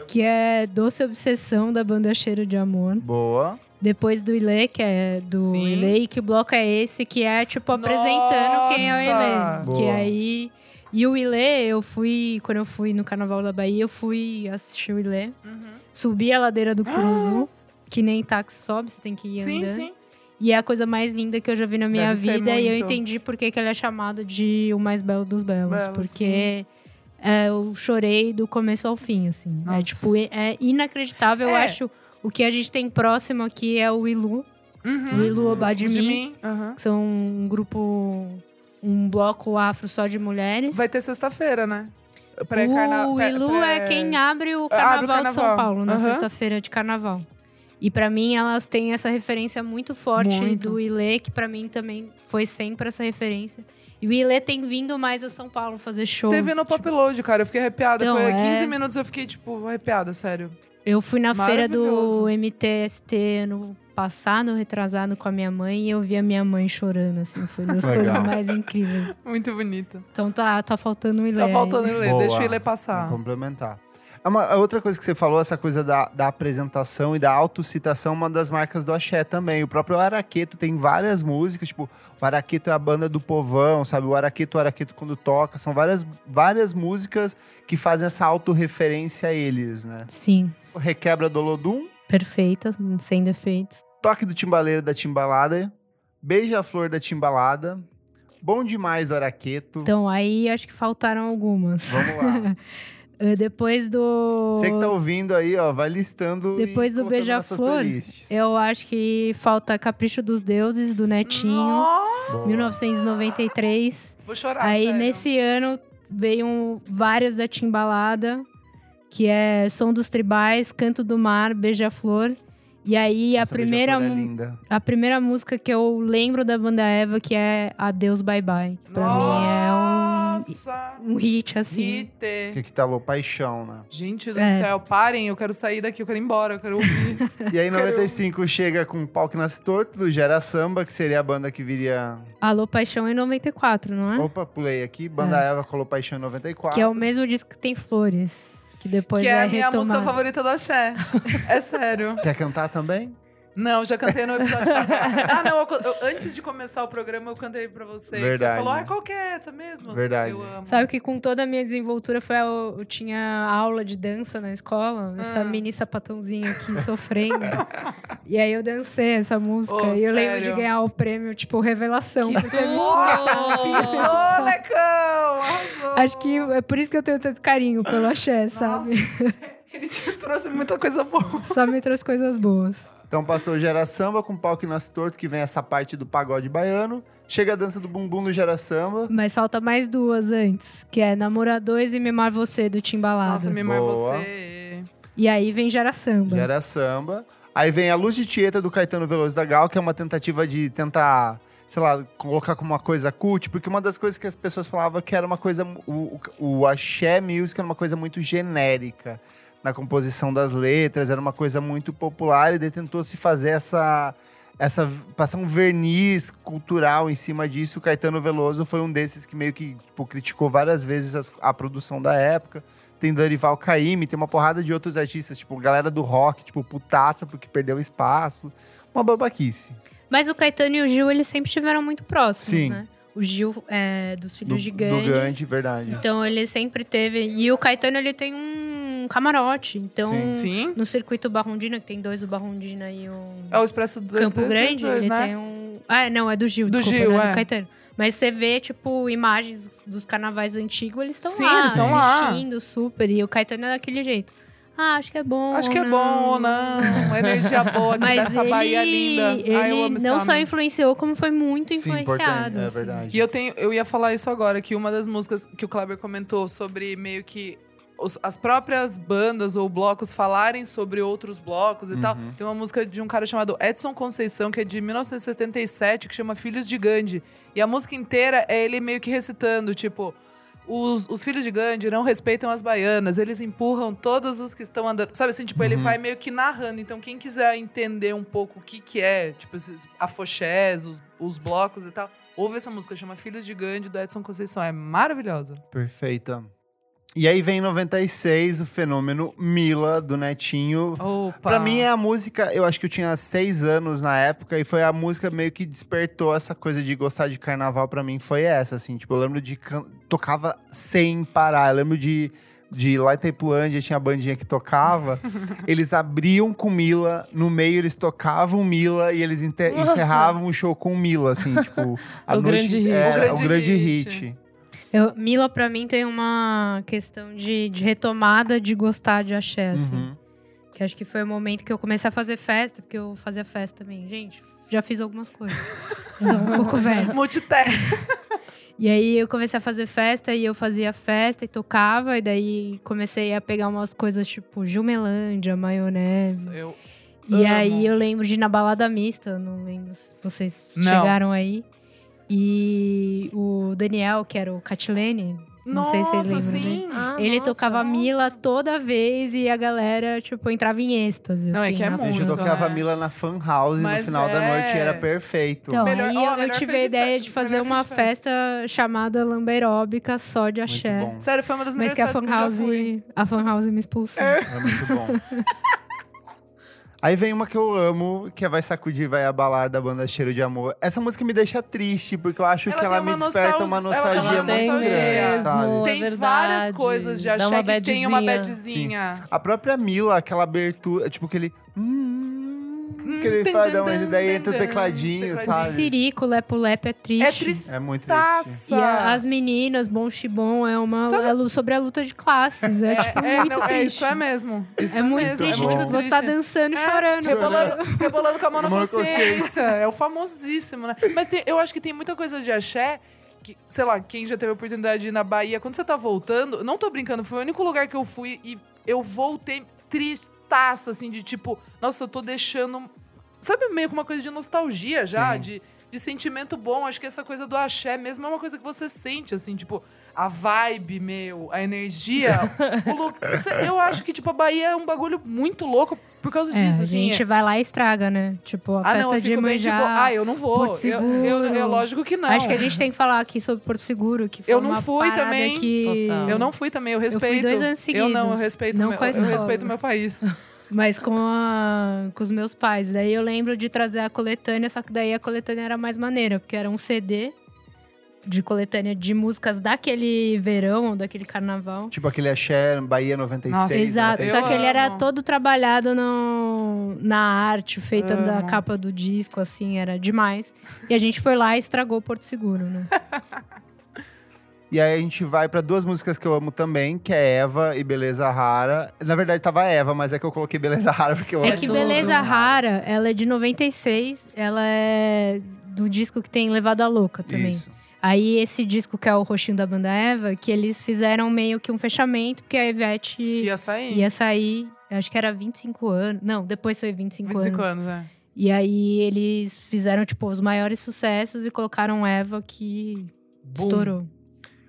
que é Doce Obsessão, da banda Cheiro de Amor. Boa. Depois do Ilê, que é do Sim. Ilê, e que o bloco é esse, que é, tipo, apresentando quem é o Nossa! Ilê. Que aí... E o Ilê, eu fui... Quando eu fui no Carnaval da Bahia, eu fui assistir o Ilê. Subi a ladeira do Cruzu, que nem táxi sobe, você tem que ir Sim, andando. sim. E é a coisa mais linda que eu já vi na minha Deve vida. E eu entendi por que, que ele é chamado de o mais belo dos belos. Belo, porque é, eu chorei do começo ao fim, assim. É Nossa. tipo, é inacreditável. Eu É. acho o que a gente tem próximo aqui é o Ilu. Uhum. O Ilu mim. mim. aham. que são um grupo, um bloco afro só de mulheres. Vai ter sexta-feira, né? O Ilu pré- é quem abre o Abre o carnaval, de São carnaval. Paulo, na Aham. sexta-feira de carnaval. E pra mim elas têm essa referência muito forte Muito. do Ilê, que pra mim também foi sempre essa referência. E o Ilê tem vindo mais a São Paulo fazer shows. Teve no tipo, Pop Load, cara. Eu fiquei arrepiada. Então, Foi é- 15 minutos eu fiquei, tipo, arrepiada, sério. eu fui na feira do. MTST ano passado, retrasado com a minha mãe, e eu vi a minha mãe chorando, assim. Foi das Legal. coisas mais incríveis. *laughs* Muito bonita. Então tá, tá faltando o Ilê. Tá faltando ele. Boa. Deixa ele Vou passar. complementar. É Uma, a outra coisa que você falou, essa coisa da, da apresentação e da autocitação, uma das marcas do Axé também. O próprio Araqueto tem várias músicas, tipo, o Araqueto é a banda do povão, sabe? O Araqueto, o Araqueto quando toca. São várias, várias músicas que fazem essa autorreferência a eles, né? Sim, O Requebra do Olodum, perfeita, sem defeitos. Toque do Timbaleiro da Timbalada, Beija-Flor da Timbalada, Bom Demais do Araqueto. Então, aí acho que faltaram algumas. Vamos lá. *laughs* Eh, Depois do. Você que tá ouvindo aí, ó, vai listando. e Depois do Beija-Flor. Eu acho que falta Capricho dos Deuses, do Netinho, Nossa, Boa. 1993. Vou chorar, Aí, sério. nesse ano, veio um- várias da Timbalada, que é Som dos Tribais, Canto do Mar, Beija-Flor. E aí, a Nossa, primeira, Beija-Flor é a primeira música que eu lembro da banda Eva, que é Adeus Bye Bye. Que pra mim é Nossa. um, um hit, assim. Hit. Que aqui tá Lô Paixão, né? Gente do É. céu, parem, eu quero sair daqui, eu quero ir embora, eu quero ouvir. *laughs* E aí, em 95, chega com Pau que Nasce Torto, do Gera Samba, que seria a banda que viria... Alô Paixão em 94, não é? Opa, pulei aqui. Banda Eva colou Paixão em 94. Que é o mesmo disco que tem Flores. Que depois que é é a minha retomado. música favorita do Axé. *laughs* É sério. Quer cantar também? Não, já cantei no episódio *laughs* passado. Ah, não, eu- eu- antes de começar o programa eu cantei pra você. Verdade. Você falou, ah, qual que é essa mesmo? Verdade. Eu amo. Sabe que com toda a minha desenvoltura foi a, eu tinha aula de dança na escola, essa Ah. mini sapatãozinha aqui sofrendo. *laughs* e aí eu dancei essa música Oh, e eu lembro de sério? ganhar o prêmio, tipo, revelação. Que porque eu Nossa, pisou, Lecão! Arrasou! Acho que é por isso que eu tenho tanto carinho pelo axé, sabe? *laughs* Ele te trouxe muita coisa boa. Só me trouxe coisas boas. Então passou o Gera Samba com pau que nasce torto, que vem essa parte do pagode baiano. Chega a dança do bumbum do Gera Samba. Mas falta mais duas antes, que é Namorar Dois e Mimar Você, do Timbalado. Nossa, Mimar Boa. você. E aí vem Gera Samba. Gera Samba. Aí vem a Luz de Tieta do Caetano Veloso da Gal, que é uma tentativa de tentar, sei lá, colocar como uma coisa cult, porque uma das coisas que as pessoas falavam que era uma coisa. O, o, o axé music era uma coisa muito genérica na composição das letras, era uma coisa muito popular e daí tentou se fazer essa. Essa, passar um verniz cultural em cima disso, o Caetano Veloso foi um desses que meio que tipo, criticou várias vezes as- a produção da época tem Dorival Caymmi, tem uma porrada de outros artistas, tipo, galera do rock, tipo, putaça porque perdeu espaço. Uma babaquice. Mas o Caetano e o Gil, eles sempre estiveram muito próximos, Sim. né? O Gil é dos Do, filhos de do Gandhi. Gandhi, verdade. Então ele sempre teve. E o Caetano, ele tem um camarote. Então, Sim. Sim. no circuito Barrondina, que tem dois, o Barrondina e o É o Expresso do Campo Grande, ele né? tem um. Ah, não, é do Gil, Do desculpa, Gil, não é é. do Caetano. Mas você vê, tipo, imagens dos carnavais antigos, eles estão Sim, lá, eles estão lá. assistindo super. E o Caetano é daquele jeito. Ah, acho que é bom. Acho que é bom ou não. Uma energia boa aqui dessa ele, Bahia linda. ele Ai, eu amo não só influenciou, como foi muito Sim, influenciado. importante, é assim. verdade. E eu tenho, eu ia falar isso agora, que uma das músicas que o Kleber comentou sobre meio que os- as próprias bandas ou blocos falarem sobre outros blocos e tal. Tem uma música de um cara chamado Edson Conceição, que é de 1977, que chama Filhos de Gandhi. E a música inteira é ele meio que recitando, tipo. Os, os filhos de Gandhi não respeitam as baianas, eles empurram todos os que estão andando. Sabe assim, tipo, ele vai meio que narrando. Então, quem quiser entender um pouco o que, que é, tipo, esses afoxés, os, os blocos e tal, ouve essa música, chama Filhos de Gandhi, do Edson Conceição. É maravilhosa. Perfeita. E aí vem em 96 o fenômeno Mila, do Netinho. Opa! Pra mim é a música, eu acho que eu tinha seis anos na época e foi a música meio que despertou essa coisa de gostar de carnaval pra mim, foi essa, assim, tipo, eu lembro de can... tocava sem parar, eu lembro de de lá em Taipulândia tinha a bandinha que tocava, *laughs* eles abriam com Mila, no meio eles tocavam Mila e eles encerravam o show com Mila, assim, tipo, a *laughs* O noite grande hit. era O grande o grande hit. Eu, Mila, pra mim, tem uma questão de, de retomada de gostar de axé, assim. Uhum. Que acho que foi o momento que eu comecei a fazer festa, porque eu fazia festa também. Gente, já fiz algumas coisas. *laughs* Sou um pouco velha. Multitask. *laughs* E aí eu comecei a fazer festa e eu fazia festa e tocava. E daí comecei a pegar umas coisas tipo Jumelândia, maionese. Eu E amo. aí eu lembro de ir na balada mista, não lembro se vocês Não. chegaram aí. E o Daniel, que era o Catilene, não sei se vocês Nossa, lembram sim. Ah, ele nossa, tocava nossa. Mila toda vez e a galera, tipo, entrava em êxtase. Não, é assim, que é A gente Muito, tocava né? Mila na fan house no Mas final da é. noite e era perfeito. Então, Melhor- aí ó, eu, eu tive a de ideia de fazer uma festa. festa chamada Lamberóbica só de Muito axé. Sério, foi uma das Mas melhores que a festas fan que eu já house, a fan house me expulsou. É muito bom. *laughs* Aí vem uma que eu amo, que é Vai Sacudir, Vai Abalar, da banda Cheiro de Amor. Essa música me deixa triste, porque eu acho Ela que ela me desperta uma nostalgia- ela nostalgia tem muito nostalgia. grande, sabe? mesmo. Tem verdade. várias coisas de uma que tem uma badzinha. badzinha. A própria Mila, aquela abertura, tipo aquele... Hum, que ele tum, faz, tum, uma tum, daí entra o tecladinho, tecladinho. sabe? Sirico, Lepo Lepo é triste. É triste. É muito triste. E a- as meninas, Bom Chibom, é uma Sabe- é sobre a luta de classes. É, tipo, É, muito não, é, triste. isso é mesmo. Isso É muito mesmo. triste. É muito. Você tá triste. dançando e É, chorando. Rebolando, rebolando com a mão na Mão na consciência. É o famosíssimo, né? Mas tem- eu acho que tem muita coisa de axé que, sei lá, quem já teve a oportunidade de ir na Bahia, quando você tá voltando, não tô brincando, foi o único lugar que eu fui e eu voltei tristaça, assim, de tipo, nossa, eu tô deixando. Sabe, meio que uma coisa de nostalgia já, Sim. de, de sentimento bom. Acho que essa coisa do axé mesmo é uma coisa que você sente, assim, tipo, a vibe, meu, a energia. *laughs* o lu- Cê- Eu acho que, tipo, a Bahia é um bagulho muito louco por causa É, disso, a assim. gente vai lá e estraga, né? Tipo, a Ah, festa não, eu de fico meio tipo, ah, eu não vou. Porto Eu, eu, eu- lógico que não. Acho que a gente tem que falar aqui sobre Porto Seguro, que foi Eu não uma fui também. Que... Eu não fui também, eu fui respeito. dois anos Eu não, eu seguidos, respeito, não meu, a eu respeito meu país. *laughs* Mas com, a- com os meus pais. Daí eu lembro de trazer a coletânea, só que daí a coletânea era mais maneira, porque era um CD de coletânea de músicas daquele verão, ou daquele carnaval. Tipo aquele Axé Bahia 96. Nossa, Exato. Eu Só que ele era amo. todo trabalhado no, na arte, feita da Amo. capa do disco, assim, era demais. E a gente foi lá e estragou Porto Seguro, né? *laughs* E aí a gente vai pra duas músicas que eu amo também, que é Eva e Beleza Rara. Na verdade tava Eva, mas é que eu coloquei Beleza *laughs* Rara porque eu É acho que do- Beleza Rara, ela é de 96, ela é do disco que tem Levada Louca também. Isso. Aí esse disco que é o roxinho da banda Eva, que eles fizeram meio que um fechamento, porque a Ivete Ia sair. ia sair, eu acho que era 25 anos. Não, depois foi 25, 25 anos. anos, é. E aí eles fizeram, tipo, os maiores sucessos e colocaram Eva que estourou.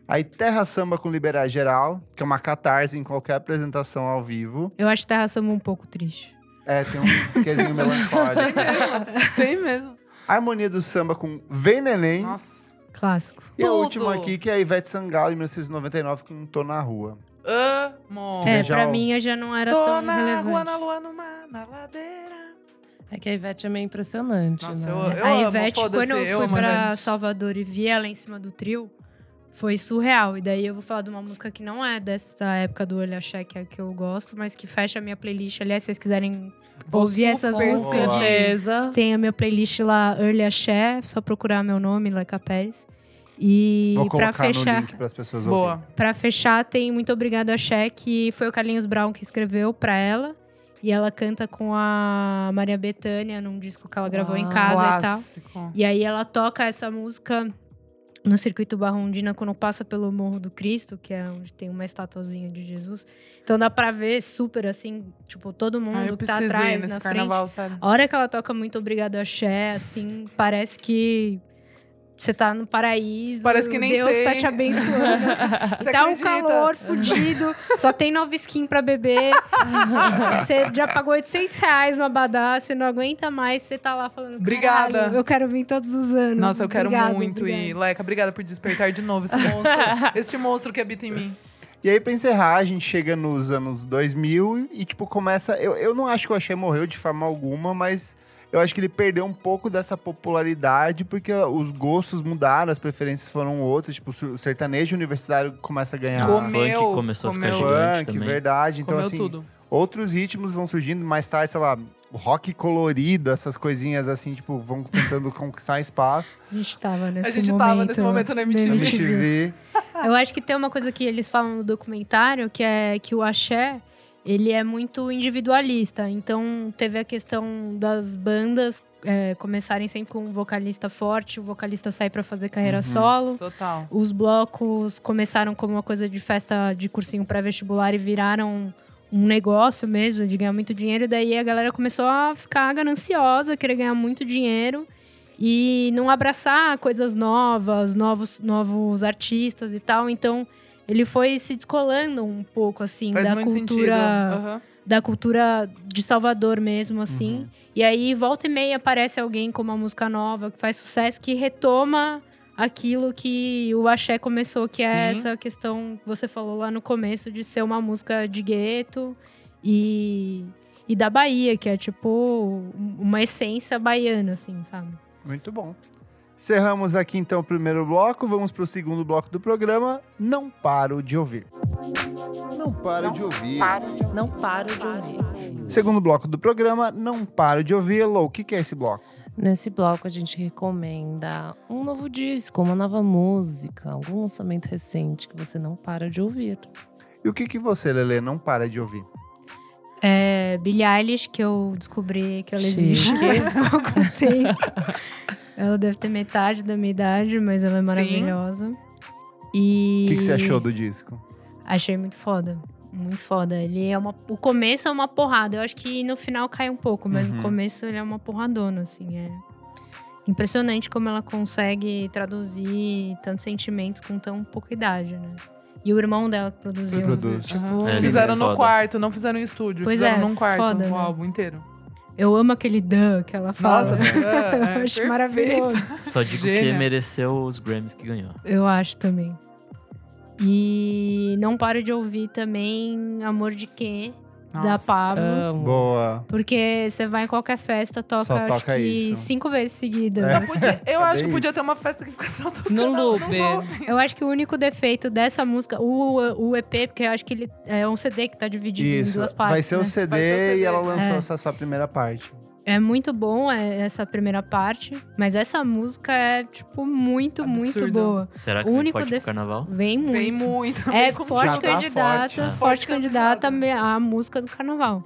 Aí Terra Samba com Liberar Geral, que é uma catarse em qualquer apresentação ao vivo. Eu acho Terra Samba um pouco triste. É, tem um quezinho *laughs* melancólico. Tem mesmo. Harmonia do Samba com Vem Neném. Nossa. Clássico. E a tudo. última aqui, que é a Ivete Sangalo, em 1999, com Tô Na Rua. Amo. É, já pra o- mim eu já não era Tô tão na relevante. rua, na lua, no mar, na ladeira. É que a Ivete é meio impressionante, Nossa, né? eu, eu a amo, Ivete, foda-se, quando eu eu fui amo a pra. Salvador e vi ela em cima do trio, foi surreal. E daí eu vou falar de uma música que não é dessa época do Olho Axé, que é a que eu gosto, mas que fecha a minha playlist. Aliás, se vocês quiserem Vou ouvir essas músicas, certeza. tem a minha playlist lá, Early Axé, só procurar meu nome, Leca Pérez. E Vou pra colocar no fechar, link para as pessoas Boa. ouvirem. pra fechar, tem Muito Obrigado Axé, que foi o Carlinhos Brown que escreveu pra ela. E ela canta com a Maria Bethânia num disco que ela gravou em Uau. casa e tal. Clássico. E aí ela toca essa música no circuito Barrondina quando passa pelo Morro do Cristo, que é onde tem uma estatuazinha de Jesus. Então dá pra ver super assim, tipo, todo mundo Ah, eu que tá atrás nesse na carnaval, frente. A hora que ela toca muito obrigado axé, assim, parece que você tá no paraíso. Parece que nem Deus sei. tá te abençoando. assim. *laughs* Você tá um acredita? calor fudido, só tem nova skin pra beber. *laughs* Você já pagou 800 reais no Abadá, você não aguenta mais, você tá lá falando. Obrigada. "Caralho, Eu quero vir todos os anos. Nossa, eu quero Obrigada, muito obrigada." ir. Leca, obrigada por despertar de novo esse monstro. *laughs* este monstro que habita em mim. E aí, pra encerrar, a gente chega nos anos 2000 e, tipo, começa... Eu, eu não acho que o Axé morreu de forma alguma, mas eu acho que ele perdeu um pouco dessa popularidade porque os gostos mudaram, as preferências foram outras. Tipo, o sertanejo universitário começa a ganhar... O Comeu, funk começou a ficar comeu. gigante Funk, também. verdade. Então, Comeu assim, tudo. outros ritmos vão surgindo mais tarde, sei lá, rock colorido, essas coisinhas assim, tipo, vão tentando conquistar espaço. A gente tava nesse A gente momento. tava nesse momento. Na MTV. MTV. Eu acho que tem uma coisa que eles falam no documentário, que é que o axé, ele é muito individualista. Então, teve a questão das bandas é, começarem sempre com um vocalista forte, o vocalista sair pra fazer carreira Uhum. solo. Total. Os blocos começaram como uma coisa de festa de cursinho pré-vestibular e viraram um negócio mesmo, de ganhar muito dinheiro. E daí a galera começou a ficar gananciosa, querer ganhar muito dinheiro e não abraçar coisas novas, novos, novos artistas e tal. Então ele foi se descolando um pouco assim Faz da cultura Aham. da cultura de Salvador mesmo, assim. Uhum. E aí, volta e meia, aparece alguém com uma música nova que faz sucesso, que retoma aquilo que o axé começou, que é Sim. essa questão que você falou lá no começo de ser uma música de gueto e, e da Bahia, que é tipo uma essência baiana, assim, sabe? Muito bom. Encerramos aqui então o primeiro bloco, vamos pro segundo bloco do programa. Não paro de ouvir. Não paro de ouvir. Não paro de ouvir. Segundo bloco do programa, não paro de ouvir. Lô, o que, que é esse bloco? Nesse bloco a gente recomenda um novo disco, uma nova música, algum lançamento recente que você não para de ouvir. E o que, que você, Lelê, não para de ouvir? É Billie Eilish, que eu descobri que ela Chique. existe faz pouco *laughs* tempo. Ela deve ter metade da minha idade, mas ela é Sim. maravilhosa. E O que, que você achou do disco? Achei muito foda. Muito foda. Ele é uma. O começo é uma porrada. Eu acho que no final cai um pouco, mas Uhum. o começo ele é uma porradona, assim. É impressionante como ela consegue traduzir tantos sentimentos com tão pouca idade, né? E o irmão dela que produziu. Produz. Tipo, Aham. É, ele fizeram é no foda. quarto, não fizeram em estúdio. Pois fizeram é, num quarto foda, o né? álbum inteiro. Eu amo aquele Dan que ela fala. Nossa, *laughs* é, Eu acho perfeito. maravilhoso. Só digo Gênia. que mereceu os Grammys que ganhou. Eu acho também. E não paro de ouvir também Amor de Quê, da. Pablo. Amo. Boa. Porque você vai em qualquer festa, toca, Só acho toca que isso. cinco vezes seguidas. É. Podia- eu É acho que podia isso. ter uma festa que fica só tocando No no loop. Eu acho que o único defeito dessa música, o, o EP, porque eu acho que ele é um CD que tá dividido em Isso. duas partes. Vai ser o né? CD, Vai ser o CD. e ela lançou É. essa só primeira parte. É muito bom é, essa primeira parte, mas essa música é, tipo, muito, muito Absurdo. boa. Será que O vem único forte de- pro carnaval? Vem muito. Vem muito. É vem com forte Já tá candidata, forte, forte, Forte candidata candidata. à música do carnaval.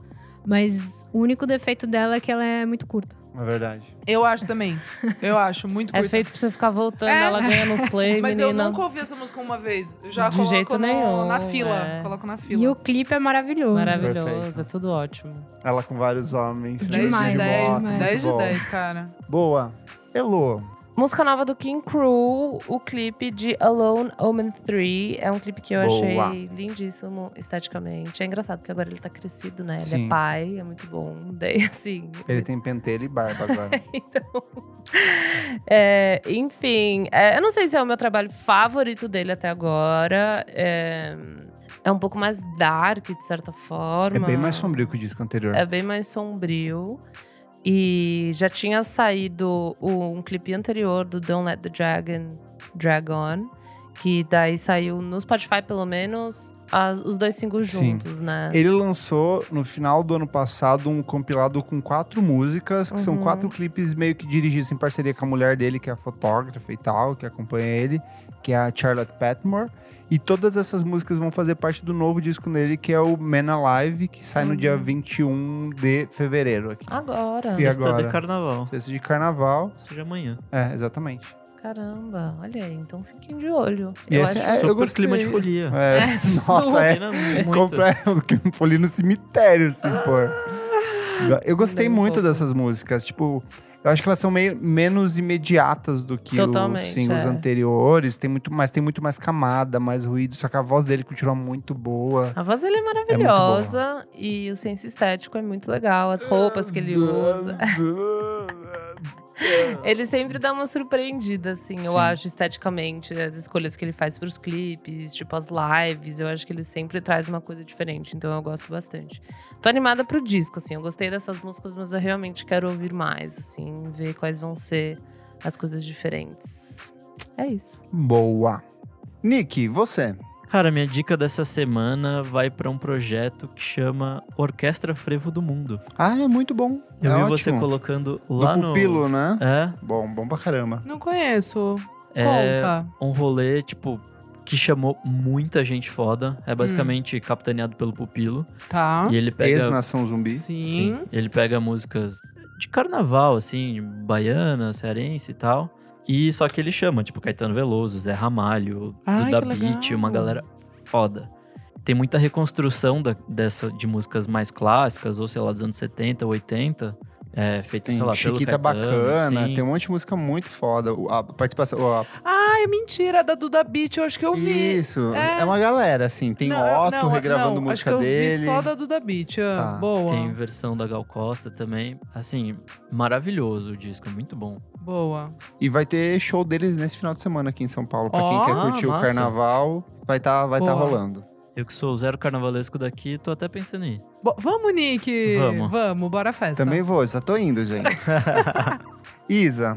Mas o único defeito dela é que ela é muito curta. É verdade. Eu acho também. Eu acho muito É curta. feito pra você ficar voltando, É. ela ganha nos play, Mas eu menina. nunca ouvi essa música uma vez. Eu já De coloco jeito no- nenhum, na fila. é. Coloco na fila. E o clipe é maravilhoso. Maravilhoso, Perfeito. é tudo ótimo. Ela com vários homens. 10 Demais, de de 10. moto, 10 10 de muito bom. 10, cara. Boa. Elô. Música nova do King Crew, o clipe de Alone Omen 3. É um clipe que eu Boa. achei lindíssimo esteticamente. É engraçado porque agora ele tá crescido, né? Ele Sim. é pai, é muito bom. *laughs* Daí, assim. Ele tem penteiro e barba agora. *laughs* Então. é, enfim, é, eu não sei se é o meu trabalho favorito dele até agora. É, é um pouco mais dark, de certa é forma. bem mais sombrio que o disco anterior. É bem mais sombrio. E já tinha saído um clipe anterior do Don't Let the Dragon Drag On. Que daí saiu no Spotify, pelo menos, as- os dois singles Sim. juntos, né? Ele lançou no final do ano passado um compilado com quatro músicas, que são Uhum. quatro clipes meio que dirigidos em parceria com a mulher dele, que é a fotógrafa e tal, que acompanha ele, que é a Charlotte Patmore. E todas essas músicas vão fazer parte do novo disco dele, que é o Man Alive, que sai no Uhum. dia 21 de fevereiro aqui. Agora. E Sexta agora? de carnaval. Sexta de carnaval. Seja amanhã. É, exatamente. Caramba, olha aí, então fiquem de olho. E eu esse acho é- eu Super gostei. clima de folia. É, É, *laughs* nossa, é. Muito. Compra *laughs* folia no cemitério, se for. Eu gostei Nem muito dessas músicas. Tipo, eu acho que elas são meio menos imediatas do que os Totalmente, singles é. anteriores. Tem muito, mas tem muito mais camada, mais ruído. Só que a voz dele continua muito boa. A voz dele é maravilhosa e o senso estético é muito legal. As roupas que ele usa. *laughs* Ele sempre dá uma surpreendida, assim, eu Sim. acho, esteticamente. As escolhas que ele faz pros clipes, tipo as lives. Eu acho que ele sempre traz uma coisa diferente, então eu gosto bastante. Tô animada pro disco, assim. Eu gostei dessas músicas, mas eu realmente quero ouvir mais, assim, ver quais vão ser as coisas diferentes. É isso. Boa. Nick, você. Cara, minha dica dessa semana vai pra um projeto que chama Orquestra Frevo do Mundo. Ah, é muito bom. Eu é vi ótimo. você colocando lá Do no. pupilo, né? É, Bom, bom pra caramba. Não conheço. é Conta. um rolê, tipo, que chamou muita gente foda. É basicamente capitaneado pelo pupilo. Tá. E ele pega. Ex-Nação Zumbi. Sim. Ele pega músicas de carnaval, assim, baiana, cearense e tal. E só que ele chama, tipo, Caetano Veloso, Zé Ramalho, Ai, Duda Beat, uma galera foda. Tem muita reconstrução da- dessa, de músicas mais clássicas, ou sei lá, dos anos 70, 80. É, feita, sei lá, pelo Chiquita Caetano, bacana, sim. tem um monte de música muito foda. O- A participação. a- Ai, mentira, da Duda Beat, eu acho que eu vi. Isso, É. é. uma galera, assim. Tem Não, Otto não, regravando não, música acho que eu dele. vi só da Duda Beat. ah, Tá. Boa. Tem versão da Gal Costa também. Assim, maravilhoso o disco, muito bom. Boa. E vai ter show deles nesse final de semana aqui em São Paulo. Pra Ó. quem quer Ah, curtir o massa. carnaval, vai tá, vai tá rolando. Eu que sou zero carnavalesco daqui, tô até pensando em ir. Bo- vamos, Nick. Vamos. Vamos, bora à festa. Também vou, já tô indo, gente. *laughs* Isa,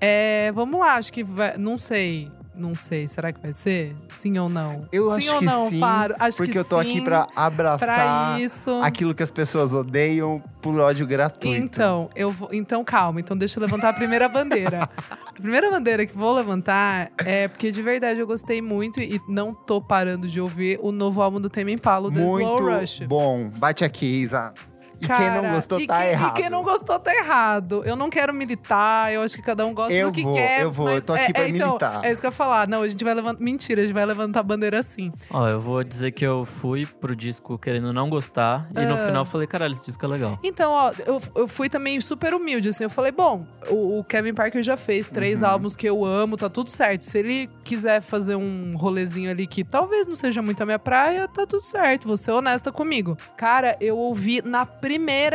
É, vamos lá, acho que vai. Não sei. Não sei, será que vai ser? Sim ou não? eu sim acho ou que não, sim, Faro? Acho porque que eu tô sim, aqui pra abraçar pra isso. aquilo que as pessoas odeiam por ódio gratuito. Então, eu vou, então calma, então deixa eu levantar a primeira bandeira. *laughs* A primeira bandeira que vou levantar é porque de verdade eu gostei muito e não tô parando de ouvir o novo álbum do Tame Impala, do muito Slow Rush. bom. Bate aqui, Isa. E quem Cara, não gostou tá quem, errado. E quem não gostou tá errado. Eu não quero militar, eu acho que cada um gosta Eu do que vou, quer. eu vou, mas eu tô aqui é, pra é, então, militar. É isso que eu ia falar. Não, a gente vai levantar. Mentira, a gente vai levantar a bandeira assim. Ó, eu vou dizer que eu fui pro disco querendo não gostar. E no Ah. final eu falei, caralho, esse disco é legal. Então, ó, eu, eu fui também super humilde, assim. Eu falei, bom, o, o Kevin Parker já fez três Uhum. álbuns que eu amo, tá tudo certo. Se ele quiser fazer um rolezinho ali que talvez não seja muito a minha praia, tá tudo certo. Vou ser honesta comigo. Cara, eu ouvi na primeira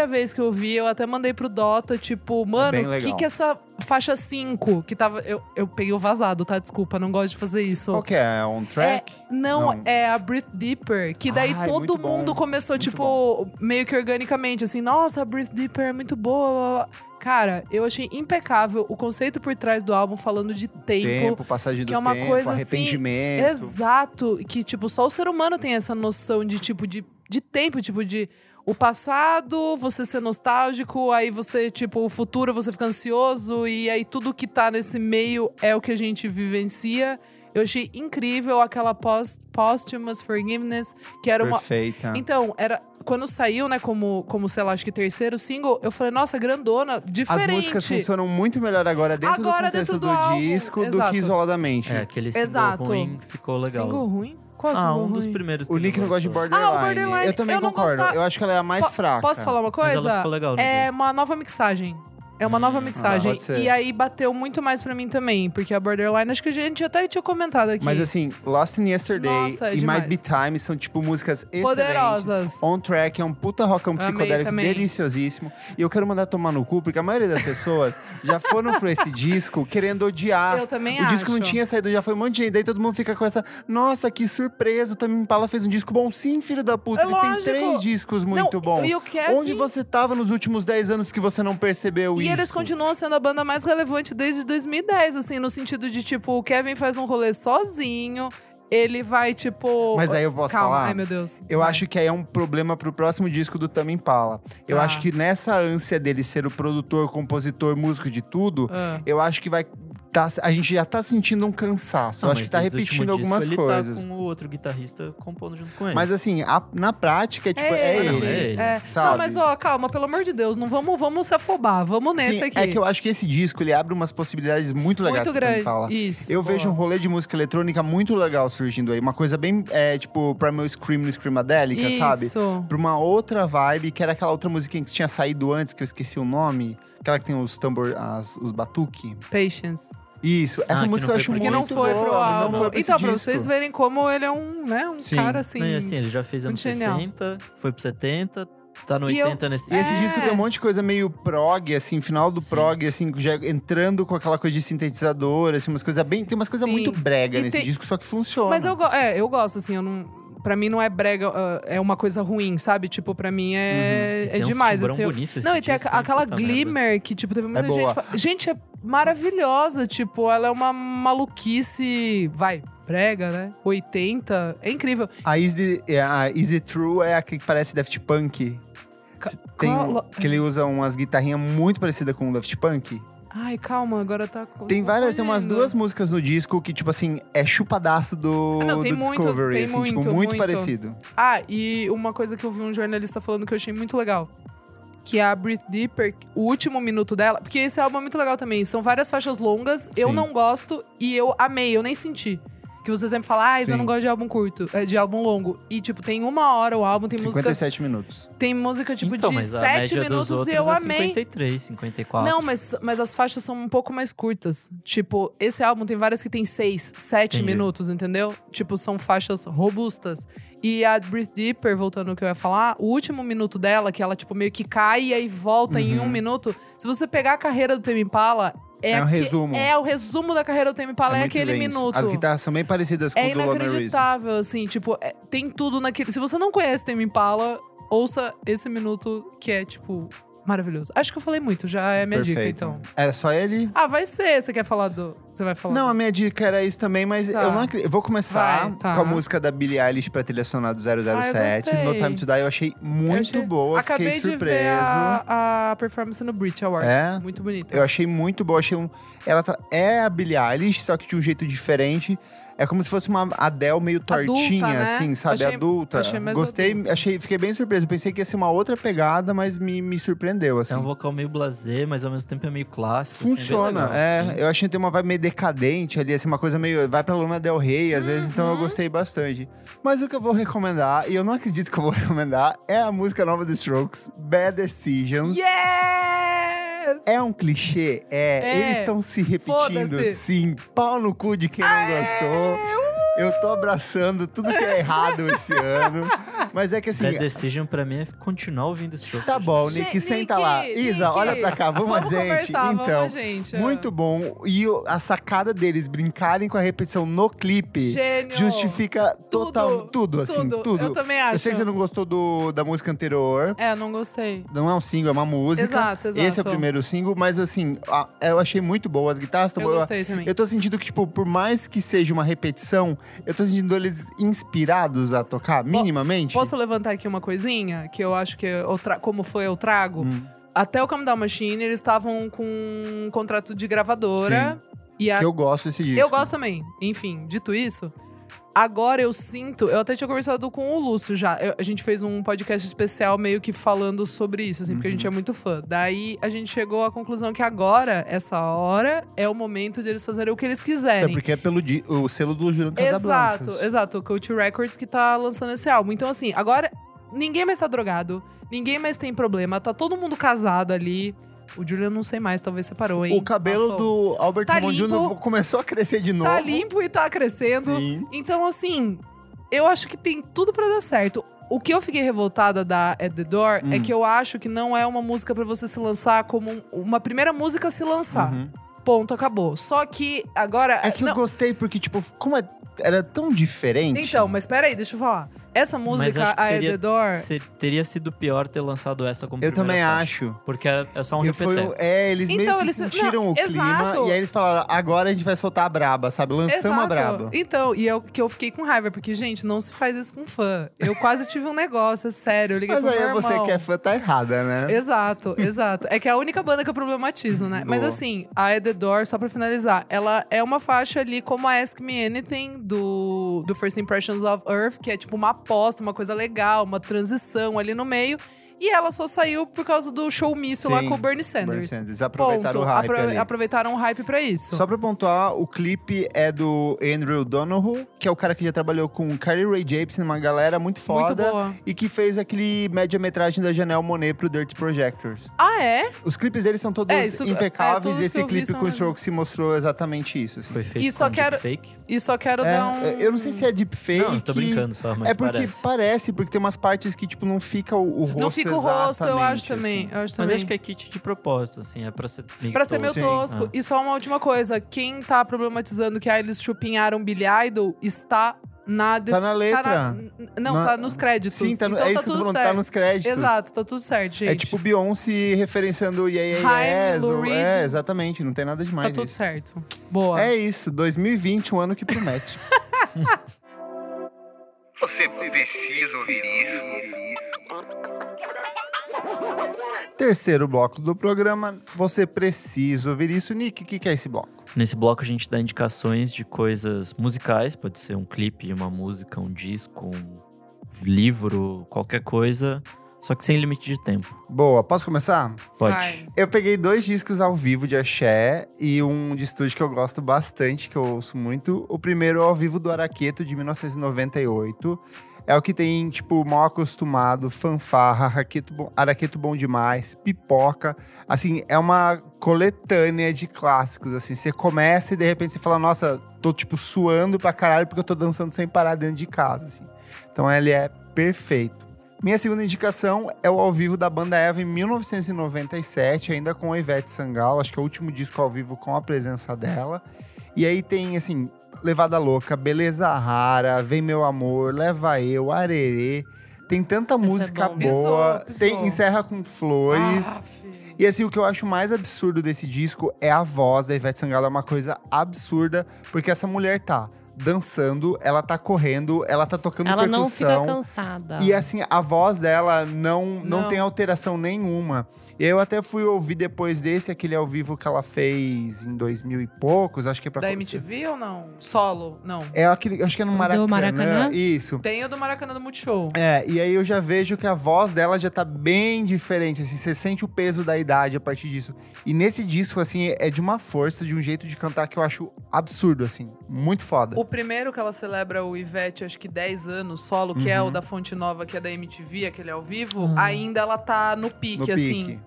vez que eu ouvi, eu até mandei pro Dota, tipo, mano, bem o que legal. que essa faixa 5, que tava. Eu, eu peguei o vazado, tá? Desculpa, não gosto de fazer isso. Qual que é? On track? É, não, é a Breathe Deeper. Que daí Ai, todo muito bom, mundo começou, tipo, meio que organicamente, assim, nossa, a Breathe Deeper é muito boa. blá, blá, blá. Cara, eu achei impecável o conceito por trás do álbum falando de tempo. Tempo, passagem do que é uma tempo, coisa, assim, arrependimento. Exato. Que, tipo, só o ser humano tem essa noção de, tipo, de, de tempo, tipo, de. O passado, você ser nostálgico, aí você, tipo, o futuro você fica ansioso, e aí tudo que tá nesse meio é o que a gente vivencia. Eu achei incrível aquela post, Posthumous Forgiveness, que era uma. Perfeita. Então, era. Quando saiu, né, como, como, sei lá, acho que terceiro single, eu falei, nossa, grandona, diferente. As músicas funcionam muito melhor agora dentro Agora do contexto dentro do do, álbum, disco do exato. que isoladamente. É, aquele single Exato. ruim ficou legal. Single ruim? Qual ah, um dos primeiros. O Nick não gosta de lançou. Borderline. Ah, o Borderline, Eu também eu não concordo. gostava- Eu acho que ela é a mais Po- fraca. Posso falar uma Mas ela coisa? ficou legal no É disco. uma nova mixagem. É uma nova ah, mixagem. ser. e aí bateu muito mais pra mim também. Porque a Borderline, acho que a gente até tinha comentado aqui. Mas assim, Lost in Yesterday Nossa, é e demais. Might Be Time são tipo músicas. Poderosas. On Track é um puta rockão Amei psicodélico deliciosíssimo. E eu quero mandar tomar no cu, porque a maioria das pessoas *laughs* já foram pro esse disco querendo odiar. Eu também o acho. disco não tinha saído, já foi um monte de gente. Daí todo mundo fica com essa, nossa, que surpresa, o Tame Impala fez um disco bom. Sim, filho da puta, É eles têm três discos muito Não, bons. e o Kevin- Onde você tava nos últimos 10 anos que você não percebeu E isso? Eles continuam sendo a banda mais relevante desde 2010, assim, no sentido de, tipo, o Kevin faz um rolê sozinho, ele vai, tipo. Mas aí eu posso Calma, falar? ai meu Deus. Eu Vai. acho que aí é um problema pro próximo disco do Tame Impala. Eu Tá. acho que nessa ânsia dele ser o produtor, compositor, músico de tudo, Ah. eu acho que vai. Tá, a gente já tá sentindo um cansaço. Não, eu acho que tá repetindo algumas disco, coisas. Ele tá com o outro guitarrista compondo junto com ele. Mas assim, a- na prática, é tipo, é, ele. ele. é ele, É. sabe? Não, mas ó, calma, pelo amor de Deus, não vamos, vamos se afobar, vamos nesse Sim, aqui. é que eu acho que esse disco ele abre umas possibilidades muito legais Muito grande. Impala. Isso. Eu boa. vejo um rolê de música eletrônica muito legal surgindo aí. Uma coisa bem, é, tipo, Primal Scream no Screamadélica, sabe? Isso. pra uma outra vibe, que era aquela outra musiquinha que tinha saído antes, que eu esqueci o nome. Aquela que tem os tambor, as, os batuque. Patience. Isso, essa Ah, música eu acho muito não foi pro álbum. Não foi pra então, pra disco. vocês verem como ele é um, né, um Sim. cara assim. Não, assim, ele já fez anos muito genial. 60, foi pro 70, tá no E eu- 80 nesse E esse É. disco tem um monte de coisa meio prog, assim, final do Sim. prog, assim, já entrando com aquela coisa de sintetizador, assim, umas coisas bem. Tem umas coisas muito brega E nesse tem- disco, só que funciona. Mas eu, go- é, eu gosto, assim, eu não. Pra mim não é brega, ah, é uma coisa ruim, sabe? Tipo, pra mim é, E é demais. Assim, eu- bonito esse Não, e tem hein? aquela. Glimmer que, tipo, teve muita É gente. fa- Gente, é maravilhosa. Tipo, ela é uma maluquice. Vai, brega, né? 80. É incrível. A Easy, é, a Easy True é a que parece Daft Punk. Ca- Tem, que ele usa umas guitarrinhas muito parecidas com o Daft Punk. Ai, calma, agora tá. Tem várias, tem umas duas músicas no disco que, tipo assim, é chupadaço do, Ah, não, tem do muito, Discovery, tem assim, tipo, muito, muito muito. parecido. Ah, e uma coisa que eu vi um jornalista falando que eu achei muito legal. Que é a Breathe Deeper, o último minuto dela. Porque esse álbum é muito legal também. São várias faixas longas. Eu Sim. não gosto e eu amei, eu nem senti. Que você sempre fala, ah, eu Sim. não gosto de álbum curto, é, de álbum longo. E, tipo, tem uma hora o álbum, tem música. 57 minutos. Tem música, tipo, então, de mas a sete média dos minutos e eu é amei. 53, 54. Não, mas, mas as faixas são um pouco mais curtas. Tipo, esse álbum tem várias que tem seis, sete Entendi. minutos, entendeu? Tipo, são faixas robustas. E a Breathe Deeper, voltando ao que eu ia falar, o último minuto dela, que ela, tipo, meio que cai e aí volta em Uhum. um minuto. Se você pegar a carreira do Tame Impala, é, É um resumo. É o resumo da carreira do Tame Impala, é, muito aquele bem minuto. As guitarras são bem parecidas com É o do Lona Reason. inacreditável, assim, tipo, é- tem tudo naquele. Se você não conhece Tame Impala, ouça esse minuto que é, tipo, maravilhoso. Acho que eu falei muito, já é minha dica, Perfeito. então. Era só ele? Ah, vai ser. Você quer falar do. Você vai falar? Não, a minha dica era isso também, mas Tá. eu não acredito. Eu vou começar Vai, tá. com a música da Billie Eilish pra trilha sonora do 007. Ah, no. Time to Die eu achei muito Eu achei- boa, Acabei fiquei de surpreso. ver a, a performance no Brit Awards. É? Muito bonita. Eu achei muito boa, achei um. Ela tá- é a Billie Eilish, só que de um jeito diferente. É como se fosse uma Adele meio tortinha, né? assim, sabe? Achei- adulta. achei mais Gostei, adulta. achei, fiquei bem surpreso. Pensei que ia ser uma outra pegada, mas me, me surpreendeu, assim. É um vocal meio blasé, mas ao mesmo tempo é meio clássico. assim, bem Funciona, legal, é. assim. Eu achei que tem uma vibe meio decadente ali, assim, uma coisa meio. Vai pra Luna Del Rey, às vezes, então eu Uhum. gostei bastante. Mas o que eu vou recomendar, e eu não acredito que eu vou *laughs* recomendar, é a música nova do Strokes, Bad Decisions. Yes! É um clichê? É. É. Eles estão se repetindo, sim. Pau no cu de quem não gostou. Eu tô abraçando tudo que é errado esse ano. Mas é que assim. Bad Decision pra mim é continuar ouvindo esse show. Tá bom, Gente, Nick, senta lá. Nick, Isa, Nick, olha pra cá, vamos, Vamos gente. então, vamos, gente. muito bom. E a sacada deles brincarem com a repetição no clipe Gênio. justifica Tudo, total, tudo, assim, tudo. Eu também acho. Eu sei que você não gostou do, da música anterior. É, não gostei. Não é um single, é uma música. Exato, exato. Esse é o primeiro single, mas assim, eu achei muito boa. As guitarras estão Eu boas. gostei também. Eu tô sentindo que, tipo, por mais que seja uma repetição, eu tô sentindo eles inspirados a tocar, minimamente. Posso levantar aqui uma coisinha que eu acho que eu tra- como foi eu trago? Hum. Até o Come Down Machine, eles estavam com um contrato de gravadora. E a... Que eu gosto desse disco. eu gosto também. Enfim, dito isso, agora eu sinto. Eu até tinha conversado com o Lúcio já. Eu- a gente fez um podcast especial meio que falando sobre isso, assim, porque a gente é Uhum. muito fã. Daí a gente chegou à conclusão que agora, essa hora, é o momento de eles fazerem o que eles É quiserem. porque é pelo o selo do Julian Exato, Casablancas. exato. O Coach Records que tá lançando esse álbum. Então, assim, agora ninguém mais tá drogado, ninguém mais tem problema, tá todo mundo casado ali. O Julian não sei mais, talvez separou, hein? O cabelo do Albert Tá. Jr. começou a crescer de novo. Tá limpo e tá crescendo. Sim. Então, assim, eu acho que tem tudo pra dar certo. O que eu fiquei revoltada da At The Door é Hum. que eu acho que não é uma música pra você se lançar como um- uma primeira música a se lançar. Uhum. Ponto, acabou. Só que agora. É que eu não, gostei porque, tipo, como é- era tão diferente. Então, mas peraí, deixa eu falar. Essa música, a seria- The Door. Se- teria sido pior ter lançado essa como eu também faixa, acho. Porque é, é só um repeteco. é, eles meio Então, que eles- sentiram não, o clima exato. e aí eles falaram: agora a gente vai soltar a braba, sabe? Lançamos a braba. Então, e eu, que eu fiquei com raiva, porque, gente, não se faz isso com fã. Eu quase tive um negócio, é sério. Eu liguei Mas pro aí meu você irmão. que é fã tá errada, né? Exato, exato. É que é a única banda que eu problematizo, né? Mas Boa. assim, a Door, só pra finalizar, ela é uma faixa ali como a Ask Me Anything do, do First Impressions of Earth, que é tipo uma aposta, uma coisa legal, uma transição ali no meio. E ela só saiu por causa do showmício lá com o Bernie Bernie Sanders. Sanders. Aproveitaram Ponto. o hype Apro- ali. Aproveitaram o hype pra isso. Só pra pontuar, o clipe é do Andrew Donoghue, que é o cara que já trabalhou com Carly Rae Jepsen, uma galera muito Muito foda. boa. e que fez aquele média-metragem da Janelle Monet pro Dirty Projectors. Ah, é? Os clipes deles são todos É, isso- é, impecáveis todos e esse clipe com. Strokes se mostrou exatamente isso. assim. Foi feito E só com quero- deepfake. E só quero É, dar um. Eu não sei se é deepfake. Não, tô brincando só, mas é porque parece. parece. porque tem umas partes que, tipo, não fica o, o rosto Não fica o rosto, eu acho exatamente, também. assim. Eu acho Mas também. acho que é kit de propósito, assim. É pra ser meio Pra ser meio tosco. Ah. E só uma última coisa. Quem tá problematizando que ah, eles chupinharam Billy Idol está na... des- Tá na letra. na- não, Na- tá nos créditos. Sim, tá no, então é tá isso tô tudo falando, certo. tá nos créditos. Exato, tá tudo certo, gente. É tipo Beyoncé referenciando Yeah, yeah, Yes. Ou-. É, exatamente, não tem nada Tá demais tudo isso. certo. Boa. É isso, 2020, um ano que promete. *laughs* Você precisa ouvir isso. Terceiro bloco do programa, você precisa ouvir isso. Nick, o que, que é esse bloco? Nesse bloco a gente dá indicações de coisas musicais, pode ser um clipe, uma música, um disco, um livro, qualquer coisa, só que sem limite de tempo. Boa, posso começar? Pode. Vai. Eu peguei dois discos ao vivo de axé e um de estúdio que eu gosto bastante, que eu ouço muito. O primeiro é ao vivo do Araqueto, de 1998. É o que tem, tipo, mal acostumado, fanfarra, araqueto bom, araqueto bom demais, pipoca. Assim, é uma coletânea de clássicos, assim. Você começa e de repente você fala, nossa, tô, tipo, suando pra caralho porque eu tô dançando sem parar dentro de casa, assim. Então ele é perfeito. Minha segunda indicação é o ao vivo da banda Eva em 1997, ainda com a Ivete Sangalo. Acho que é o último disco ao vivo com a presença dela. E aí tem, assim, Levada Louca, Beleza Rara, Vem Meu Amor, Leva Eu, Arerê. Tem tanta música bom. boa. Pisou, pisou. Tem Encerra com Flores. Ah. E assim, o que eu acho mais absurdo desse disco é a voz da Ivete Sangalo. É uma coisa absurda, porque essa mulher tá dançando, ela tá correndo, ela tá tocando Ela não fica percussão. cansada. E assim, a voz dela não, não, Não. tem alteração nenhuma. E eu até fui ouvir depois desse, aquele ao vivo que ela fez em 2000 e poucos, acho que é pra... Da MTV ou não? Solo? Não. É aquele, acho que é no Do Maracanã. Maracanã? Isso. Tem o do Maracanã do Multishow. É, e aí eu já vejo que a voz dela já tá bem diferente, assim, você sente o peso da idade a partir disso. E nesse disco, assim, é de uma força, de um jeito de cantar que eu acho absurdo, assim, muito foda. O primeiro que ela celebra o Ivete, acho que 10 anos, solo, que é Uhum. o da Fonte Nova, que é da MTV, aquele ao vivo, Ah. ainda ela tá no pique, no assim. pique.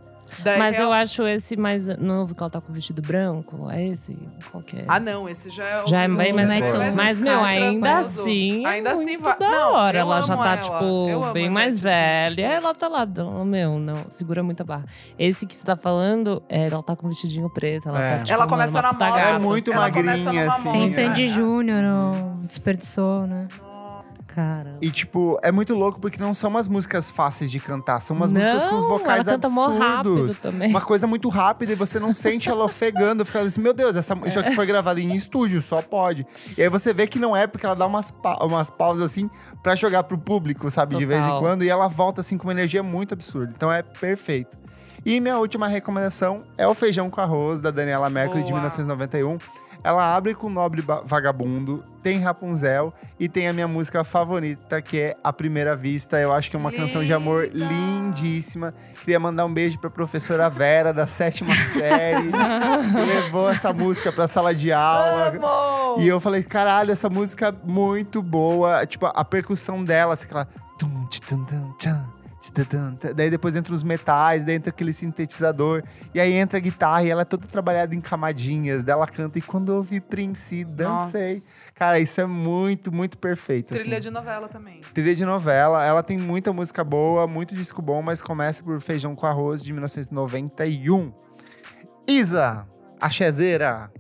Daí Mas real- eu acho esse mais novo, que ela tá com o vestido branco. É esse? Qual que é? Ah, não, esse já é o Já é bem mais forte. Mas Mas, meu, ficar ainda assim. Ainda é assim vai- Da Não, hora. eu Ela já tá, ela. Eu tipo, bem mais assim. velha. Ela tá lá, meu, não, segura muita barra. Esse que você tá falando, é, ela tá com vestidinho preto. Ela, É. tá, tipo, Ela começa na moda. gata, É muito Ela começa magrinha, assim. moda. Tem É. Sandy Júnior, não desperdiçou, né? Cara. E, tipo, é muito louco porque não são umas músicas fáceis de cantar. São umas não, músicas com os vocais ela canta absurdos. também. Uma coisa muito rápida e você não sente ela ofegando. Fica assim, meu Deus, essa, isso aqui foi gravado em estúdio, só pode. E aí você vê que não é porque ela dá umas, pa- umas pausas assim pra jogar pro público, sabe? De vez em Total. quando. E ela volta assim com uma energia muito absurda. Então é perfeito. E minha última recomendação é o Feijão com Arroz, da Daniela Mercury, de Boa. 1991. Ela abre com Nobre Ba- Vagabundo, tem Rapunzel e tem a minha música favorita, que é A Primeira Vista. Eu acho que é uma canção de amor Linda! lindíssima. Queria mandar um beijo pra professora Vera, da sétima *laughs* série, que levou essa música pra sala de aula. E eu falei, caralho, essa música é muito boa. Tipo, a percussão dela, assim, aquela. tum, tch, tum, tum, Daí depois entra os metais, daí entra aquele sintetizador. E aí entra a guitarra e ela é toda trabalhada em camadinhas. Daí ela canta. E quando eu ouvi Prince, dancei. Nossa. Cara, isso é muito, muito perfeito. Trilha assim. de novela também. Trilha de novela. Ela tem muita música boa, muito disco bom, mas começa por Feijão com Arroz, de 1991. Isa, achezeira,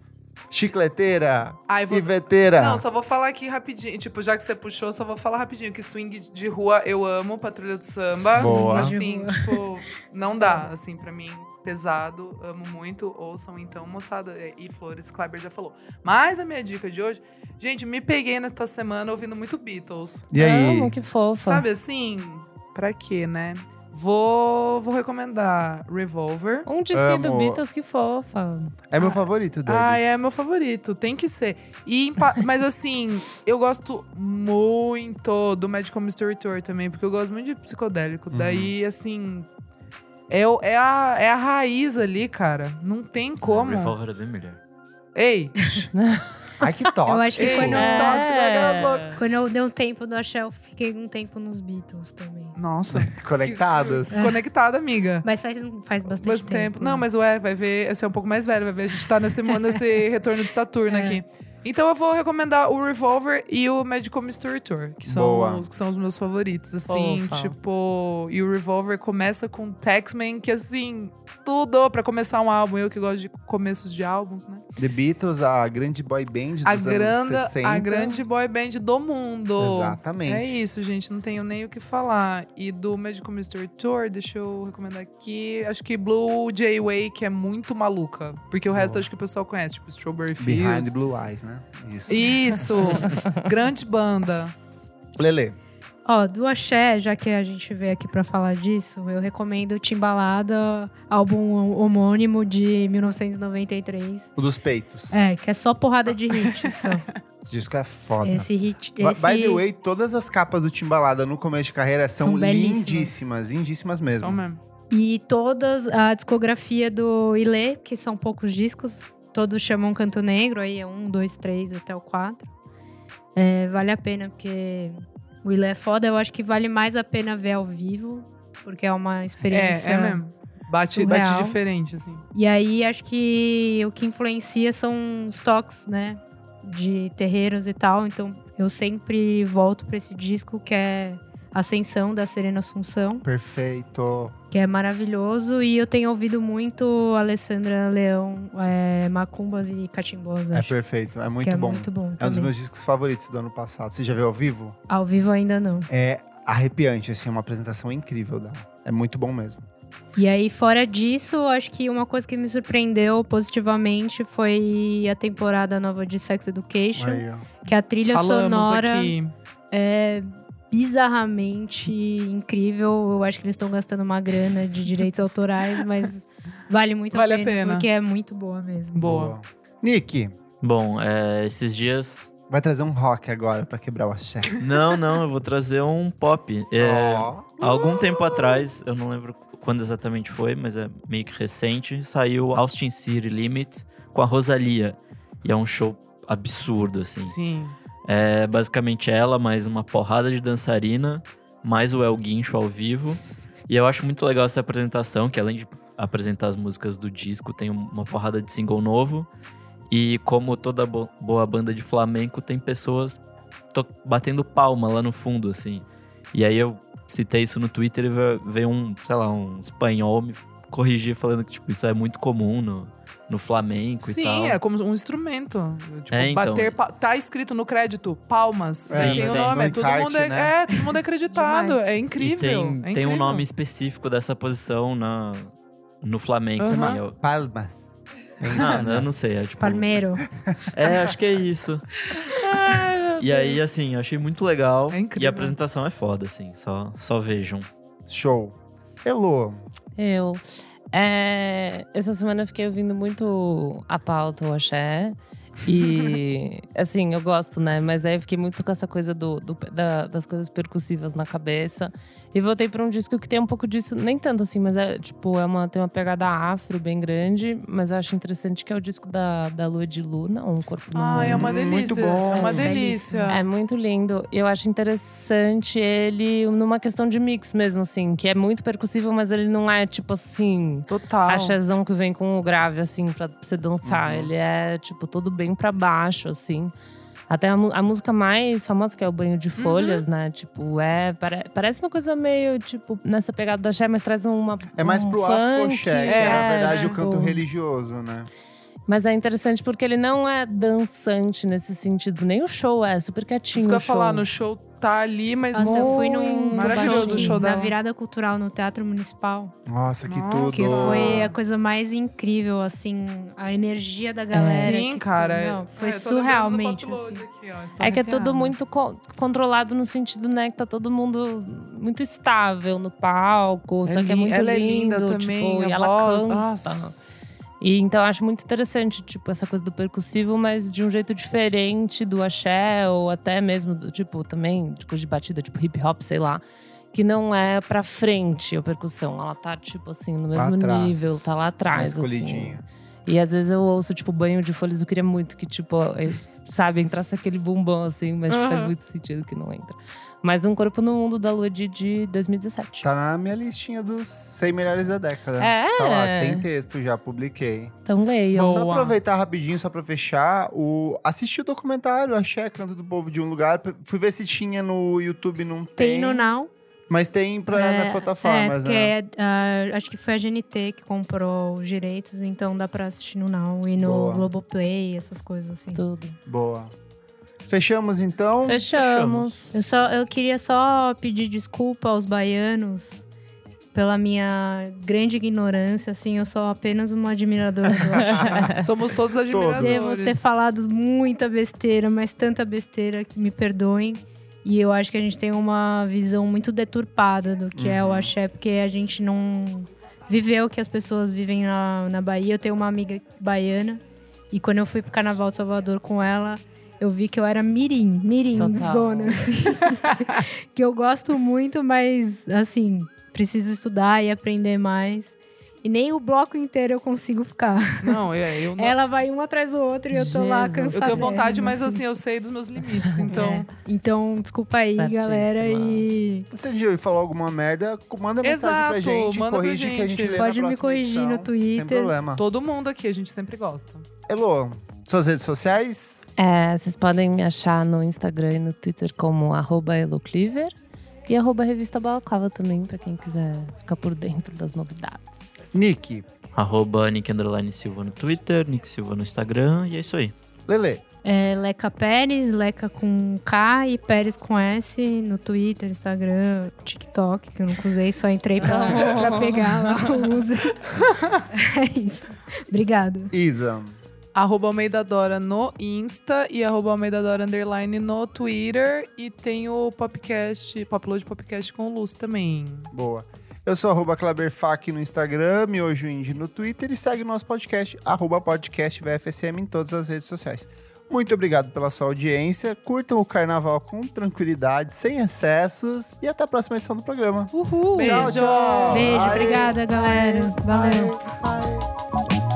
chicleteira, Ai, vou... iveteira. Não, só vou falar aqui rapidinho. Tipo, já que você puxou, só vou falar rapidinho que swing de rua eu amo, patrulha do samba. Boa. Assim, tipo, não dá, assim, pra mim, pesado, amo muito. Ouçam então, moçada. é, E Flores, Kleber já falou. Mas a minha dica de hoje, gente, me peguei nesta semana ouvindo muito Beatles. E aí? Amo, que fofa. Sabe assim, pra quê, né? Vou, vou recomendar Revolver. Um disquinho do. Beatles, que fofa. É meu favorito deles. Ah, é meu favorito. Tem que ser. E, *laughs* mas assim, eu gosto muito do Magical Mystery Tour também, porque eu gosto muito de psicodélico. Uhum. Daí, assim. É, o- é, a, é a raiz ali, cara. Não tem como. Revolver é bem melhor. Ei! *laughs* Ai, que top. *laughs* Eu acho que quando, é. tóxico, aquelas loucas. quando eu dei um tempo do Axé, eu fiquei um tempo nos Beatles também. Nossa. *laughs* Conectadas. Conectada, amiga. Mas faz, faz bastante Mas tempo. Não, mas ué, vai ver. Você é um pouco mais velho, vai ver. A gente tá nesse, nesse *laughs* retorno de Saturno É. aqui. Então eu vou recomendar o Revolver e o Magical Mystery Tour, que são, Boa. os, que são os meus favoritos. Assim, tipo. E o Revolver começa com Taxman, que assim, tudo pra começar um álbum. Eu que gosto de começos de álbuns, né? The Beatles, a grande boy band dos A, anos granda, 60. a grande boy band do mundo. Exatamente. É isso, gente. Não tenho nem o que falar. E do Magical Mystery Tour, deixa eu recomendar aqui. Acho que Blue Jay Way, que é muito maluca. Porque o resto Boa. acho que o pessoal conhece, tipo Strawberry Behind Fields. Blue Eyes, né? Isso. Isso! *laughs* Grande banda. Lele. Ó, do Axé, já que a gente veio aqui pra falar disso, eu recomendo Timbalada, álbum homônimo de 1993. O dos peitos. É, que é só porrada de hit. *laughs* só. Esse disco é foda. Esse hit. By- Esse... By the way, todas as capas do Timbalada no começo de carreira são, São lindíssimas. Lindíssimas mesmo. Mesmo. E todas a discografia do Ilê, que são poucos discos, todos chamam Canto Negro, aí é um, dois, três até o quatro. É, vale a pena, porque o Ilê é foda. Eu acho que vale mais a pena ver ao vivo, porque é uma experiência. É, é mesmo. Bate, surreal. bate diferente, assim. E aí acho que o que influencia são os toques, né? De terreiros e tal. Então eu sempre volto pra esse disco que é Ascensão da Serena Assunção, Perfeito. Que é maravilhoso. E eu tenho ouvido muito Alessandra Leão, é, Macumbas e Catimbós, É acho. perfeito. É muito que é bom. muito bom. É um dos meus discos favoritos do ano passado. Você já viu ao vivo? Ao vivo ainda não. É arrepiante, assim, é uma apresentação incrível dela. É muito bom mesmo. E aí, fora disso, acho que uma coisa que me surpreendeu positivamente foi a temporada nova de Sex Education. Aí. Que a trilha Falamos sonora aqui. é bizarramente incrível. Eu acho que eles estão gastando uma grana de direitos autorais, mas vale muito Vale a a pena, pena. porque é muito boa mesmo. Boa. Nick, Bom, é, esses dias. vai trazer um rock agora pra quebrar o axé. Não, não, eu vou trazer um pop. É. Há algum tempo atrás, eu não lembro quando exatamente foi, mas é meio que recente, saiu Austin City Limits com a Rosalia. E é um show absurdo, assim. Sim. É basicamente ela, mais uma porrada de dançarina, mais o El Guincho ao vivo. E eu acho muito legal essa apresentação, que além de apresentar as músicas do disco, tem uma porrada de single novo. E como toda bo boa banda de flamenco, tem pessoas batendo palma lá no fundo, assim. E aí eu citei isso no Twitter e veio um, sei lá, um espanhol me corrigir falando que, tipo, isso é muito comum no, no flamenco Sim, e tal. Sim, é como um instrumento. Tipo, é, então. bater. Tá escrito no crédito, palmas. É, tem o sim. nome. No todo encarte, mundo é, né? é, todo mundo é acreditado. é incrível. E tem, é tem incrível. um nome específico dessa posição na, no flamenco, Uhum. assim. Eu, Palmas. não, eu não sei. É, tipo, Palmeiro. *laughs* É, acho que é isso. e aí, assim, eu achei muito legal. É incrível. E a apresentação é foda, assim. Só, só vejam. Show. Elô, Eu. É, essa semana eu fiquei ouvindo muito a pauta, o axé. E, *laughs* assim, eu gosto, né? Mas aí eu fiquei muito com essa coisa do, do- da- das coisas percussivas na cabeça. E voltei pra um disco que tem um pouco disso, nem tanto assim, mas é tipo, é uma, tem uma pegada afro bem grande. Mas eu acho interessante que é o disco da, da Lua de Luna, Um Corpo no Ai, é uma Muito delícia. bom. É uma Belíssimo. delícia. É muito lindo. Eu acho interessante ele numa questão de mix mesmo, assim, que é muito percussivo, mas ele não é tipo assim. Total. Axézão que vem com o grave, assim, pra você dançar. Ele é, tipo, todo bem pra baixo, assim. Até a, a música mais famosa, que é o Banho de Folhas, né? Tipo, é. pare- parece uma coisa meio, tipo, nessa pegada da axé, mas traz uma. é mais um pro funk, que é, na verdade, o tipo, canto religioso, né? Mas é interessante porque ele não é dançante nesse sentido. Nem o show é, super quietinho. Isso que eu ia o falar, no show tá ali, mas Nossa, eu fui num maravilhoso baixinho show da virada cultural no Teatro Municipal. Nossa, que Nossa. tudo. Que foi a coisa mais incrível, assim, a energia da galera. Sim, que, cara. não, foi É, surrealmente, assim. aqui, ó, É que é tudo muito co- controlado no sentido, né, que tá todo mundo muito estável no palco, só que é li- muito ela é lindo, linda também, tipo, a e ela voz, canta. nossa. E então eu acho muito interessante, tipo, essa coisa do percussivo, mas de um jeito diferente do axé, ou até mesmo, do, tipo, também de coisa de batida, tipo hip hop, sei lá. Que não é pra frente a percussão. Ela tá, tipo assim, no mesmo atrás. nível, tá lá atrás. Mais assim. E às vezes eu ouço, tipo, banho de folhas, eu queria muito que, tipo, eu- sabe, entrasse aquele bumbão assim, mas faz Aham. muito sentido que não entra. Mas Um Corpo no Mundo da Lua de, de 2017. Tá na minha listinha dos 100 melhores da década. É. Tá lá, tem texto já, publiquei. Então leiam. Boa. Só aproveitar rapidinho, só pra fechar. O... Assisti o documentário, Axé, Canto do Povo de um Lugar. Fui ver se tinha no YouTube, não tem. Tem no Now. Mas tem pra, É, nas plataformas, é, né? é, ah, acho que foi a GNT que comprou os direitos, então dá pra assistir no Now e no Boa. Globoplay, essas coisas assim. Tudo. Boa. Fechamos então. Fechamos. Eu, só, eu queria só pedir desculpa aos baianos pela minha grande ignorância, assim, eu sou apenas uma admiradora do axé. *laughs* Somos todos admiradores. Devo ter falado muita besteira, mas tanta besteira que me perdoem. E eu acho que a gente tem uma visão muito deturpada do que é o axé, porque a gente não viveu o que as pessoas vivem na, na Bahia. Eu tenho uma amiga baiana, e quando eu fui pro Carnaval de Salvador com ela, eu vi que eu era mirim, mirim, Total. zona, assim. *laughs* que eu gosto muito, mas, assim, preciso estudar e aprender mais. E nem o bloco inteiro eu consigo ficar. Não, é, eu *laughs* não. Ela vai um atrás do outro e eu tô lá cansada. Eu tenho vontade, mas assim, eu sei dos meus limites. Então, É. Então, desculpa aí, Certíssima. galera. E Se a gente falar alguma merda, manda mensagem pra Exato, gente, manda pra corrige que a gente gente. lê Pode na me corrigir edição, no Twitter. Sem problema. todo mundo aqui, a gente sempre gosta. Elô, suas redes sociais? É, vocês podem me achar no Instagram e no Twitter como arroba elocliver. E arroba revista Balaclava também, pra quem quiser ficar por dentro das novidades. Nick, Arroba Nick Underline Silva no Twitter, Nick Silva no Instagram. E é isso aí. Lele. é, Leca Pérez, Leca com K e Pérez com S no Twitter, Instagram, TikTok, que eu nunca usei, só entrei pra, *laughs* pra pegar lá o user. *laughs* é isso. Obrigada. Isa. Arroba Almeida Dora no Insta e arroba Almeida Dora Underline no Twitter. E tem o podcast, Popload Podcast com o Lúcio também. Boa. Eu sou arroba Kleberfac no Instagram, Miojo Indie no Twitter e segue o nosso podcast, arroba podcast VFSM em todas as redes sociais. Muito obrigado pela sua audiência. Curtam o carnaval com tranquilidade, sem excessos. E até a próxima edição do programa. Uhul! Beijo! Tchau, tchau. Beijo, Ai, obrigada, galera. Valeu. ai.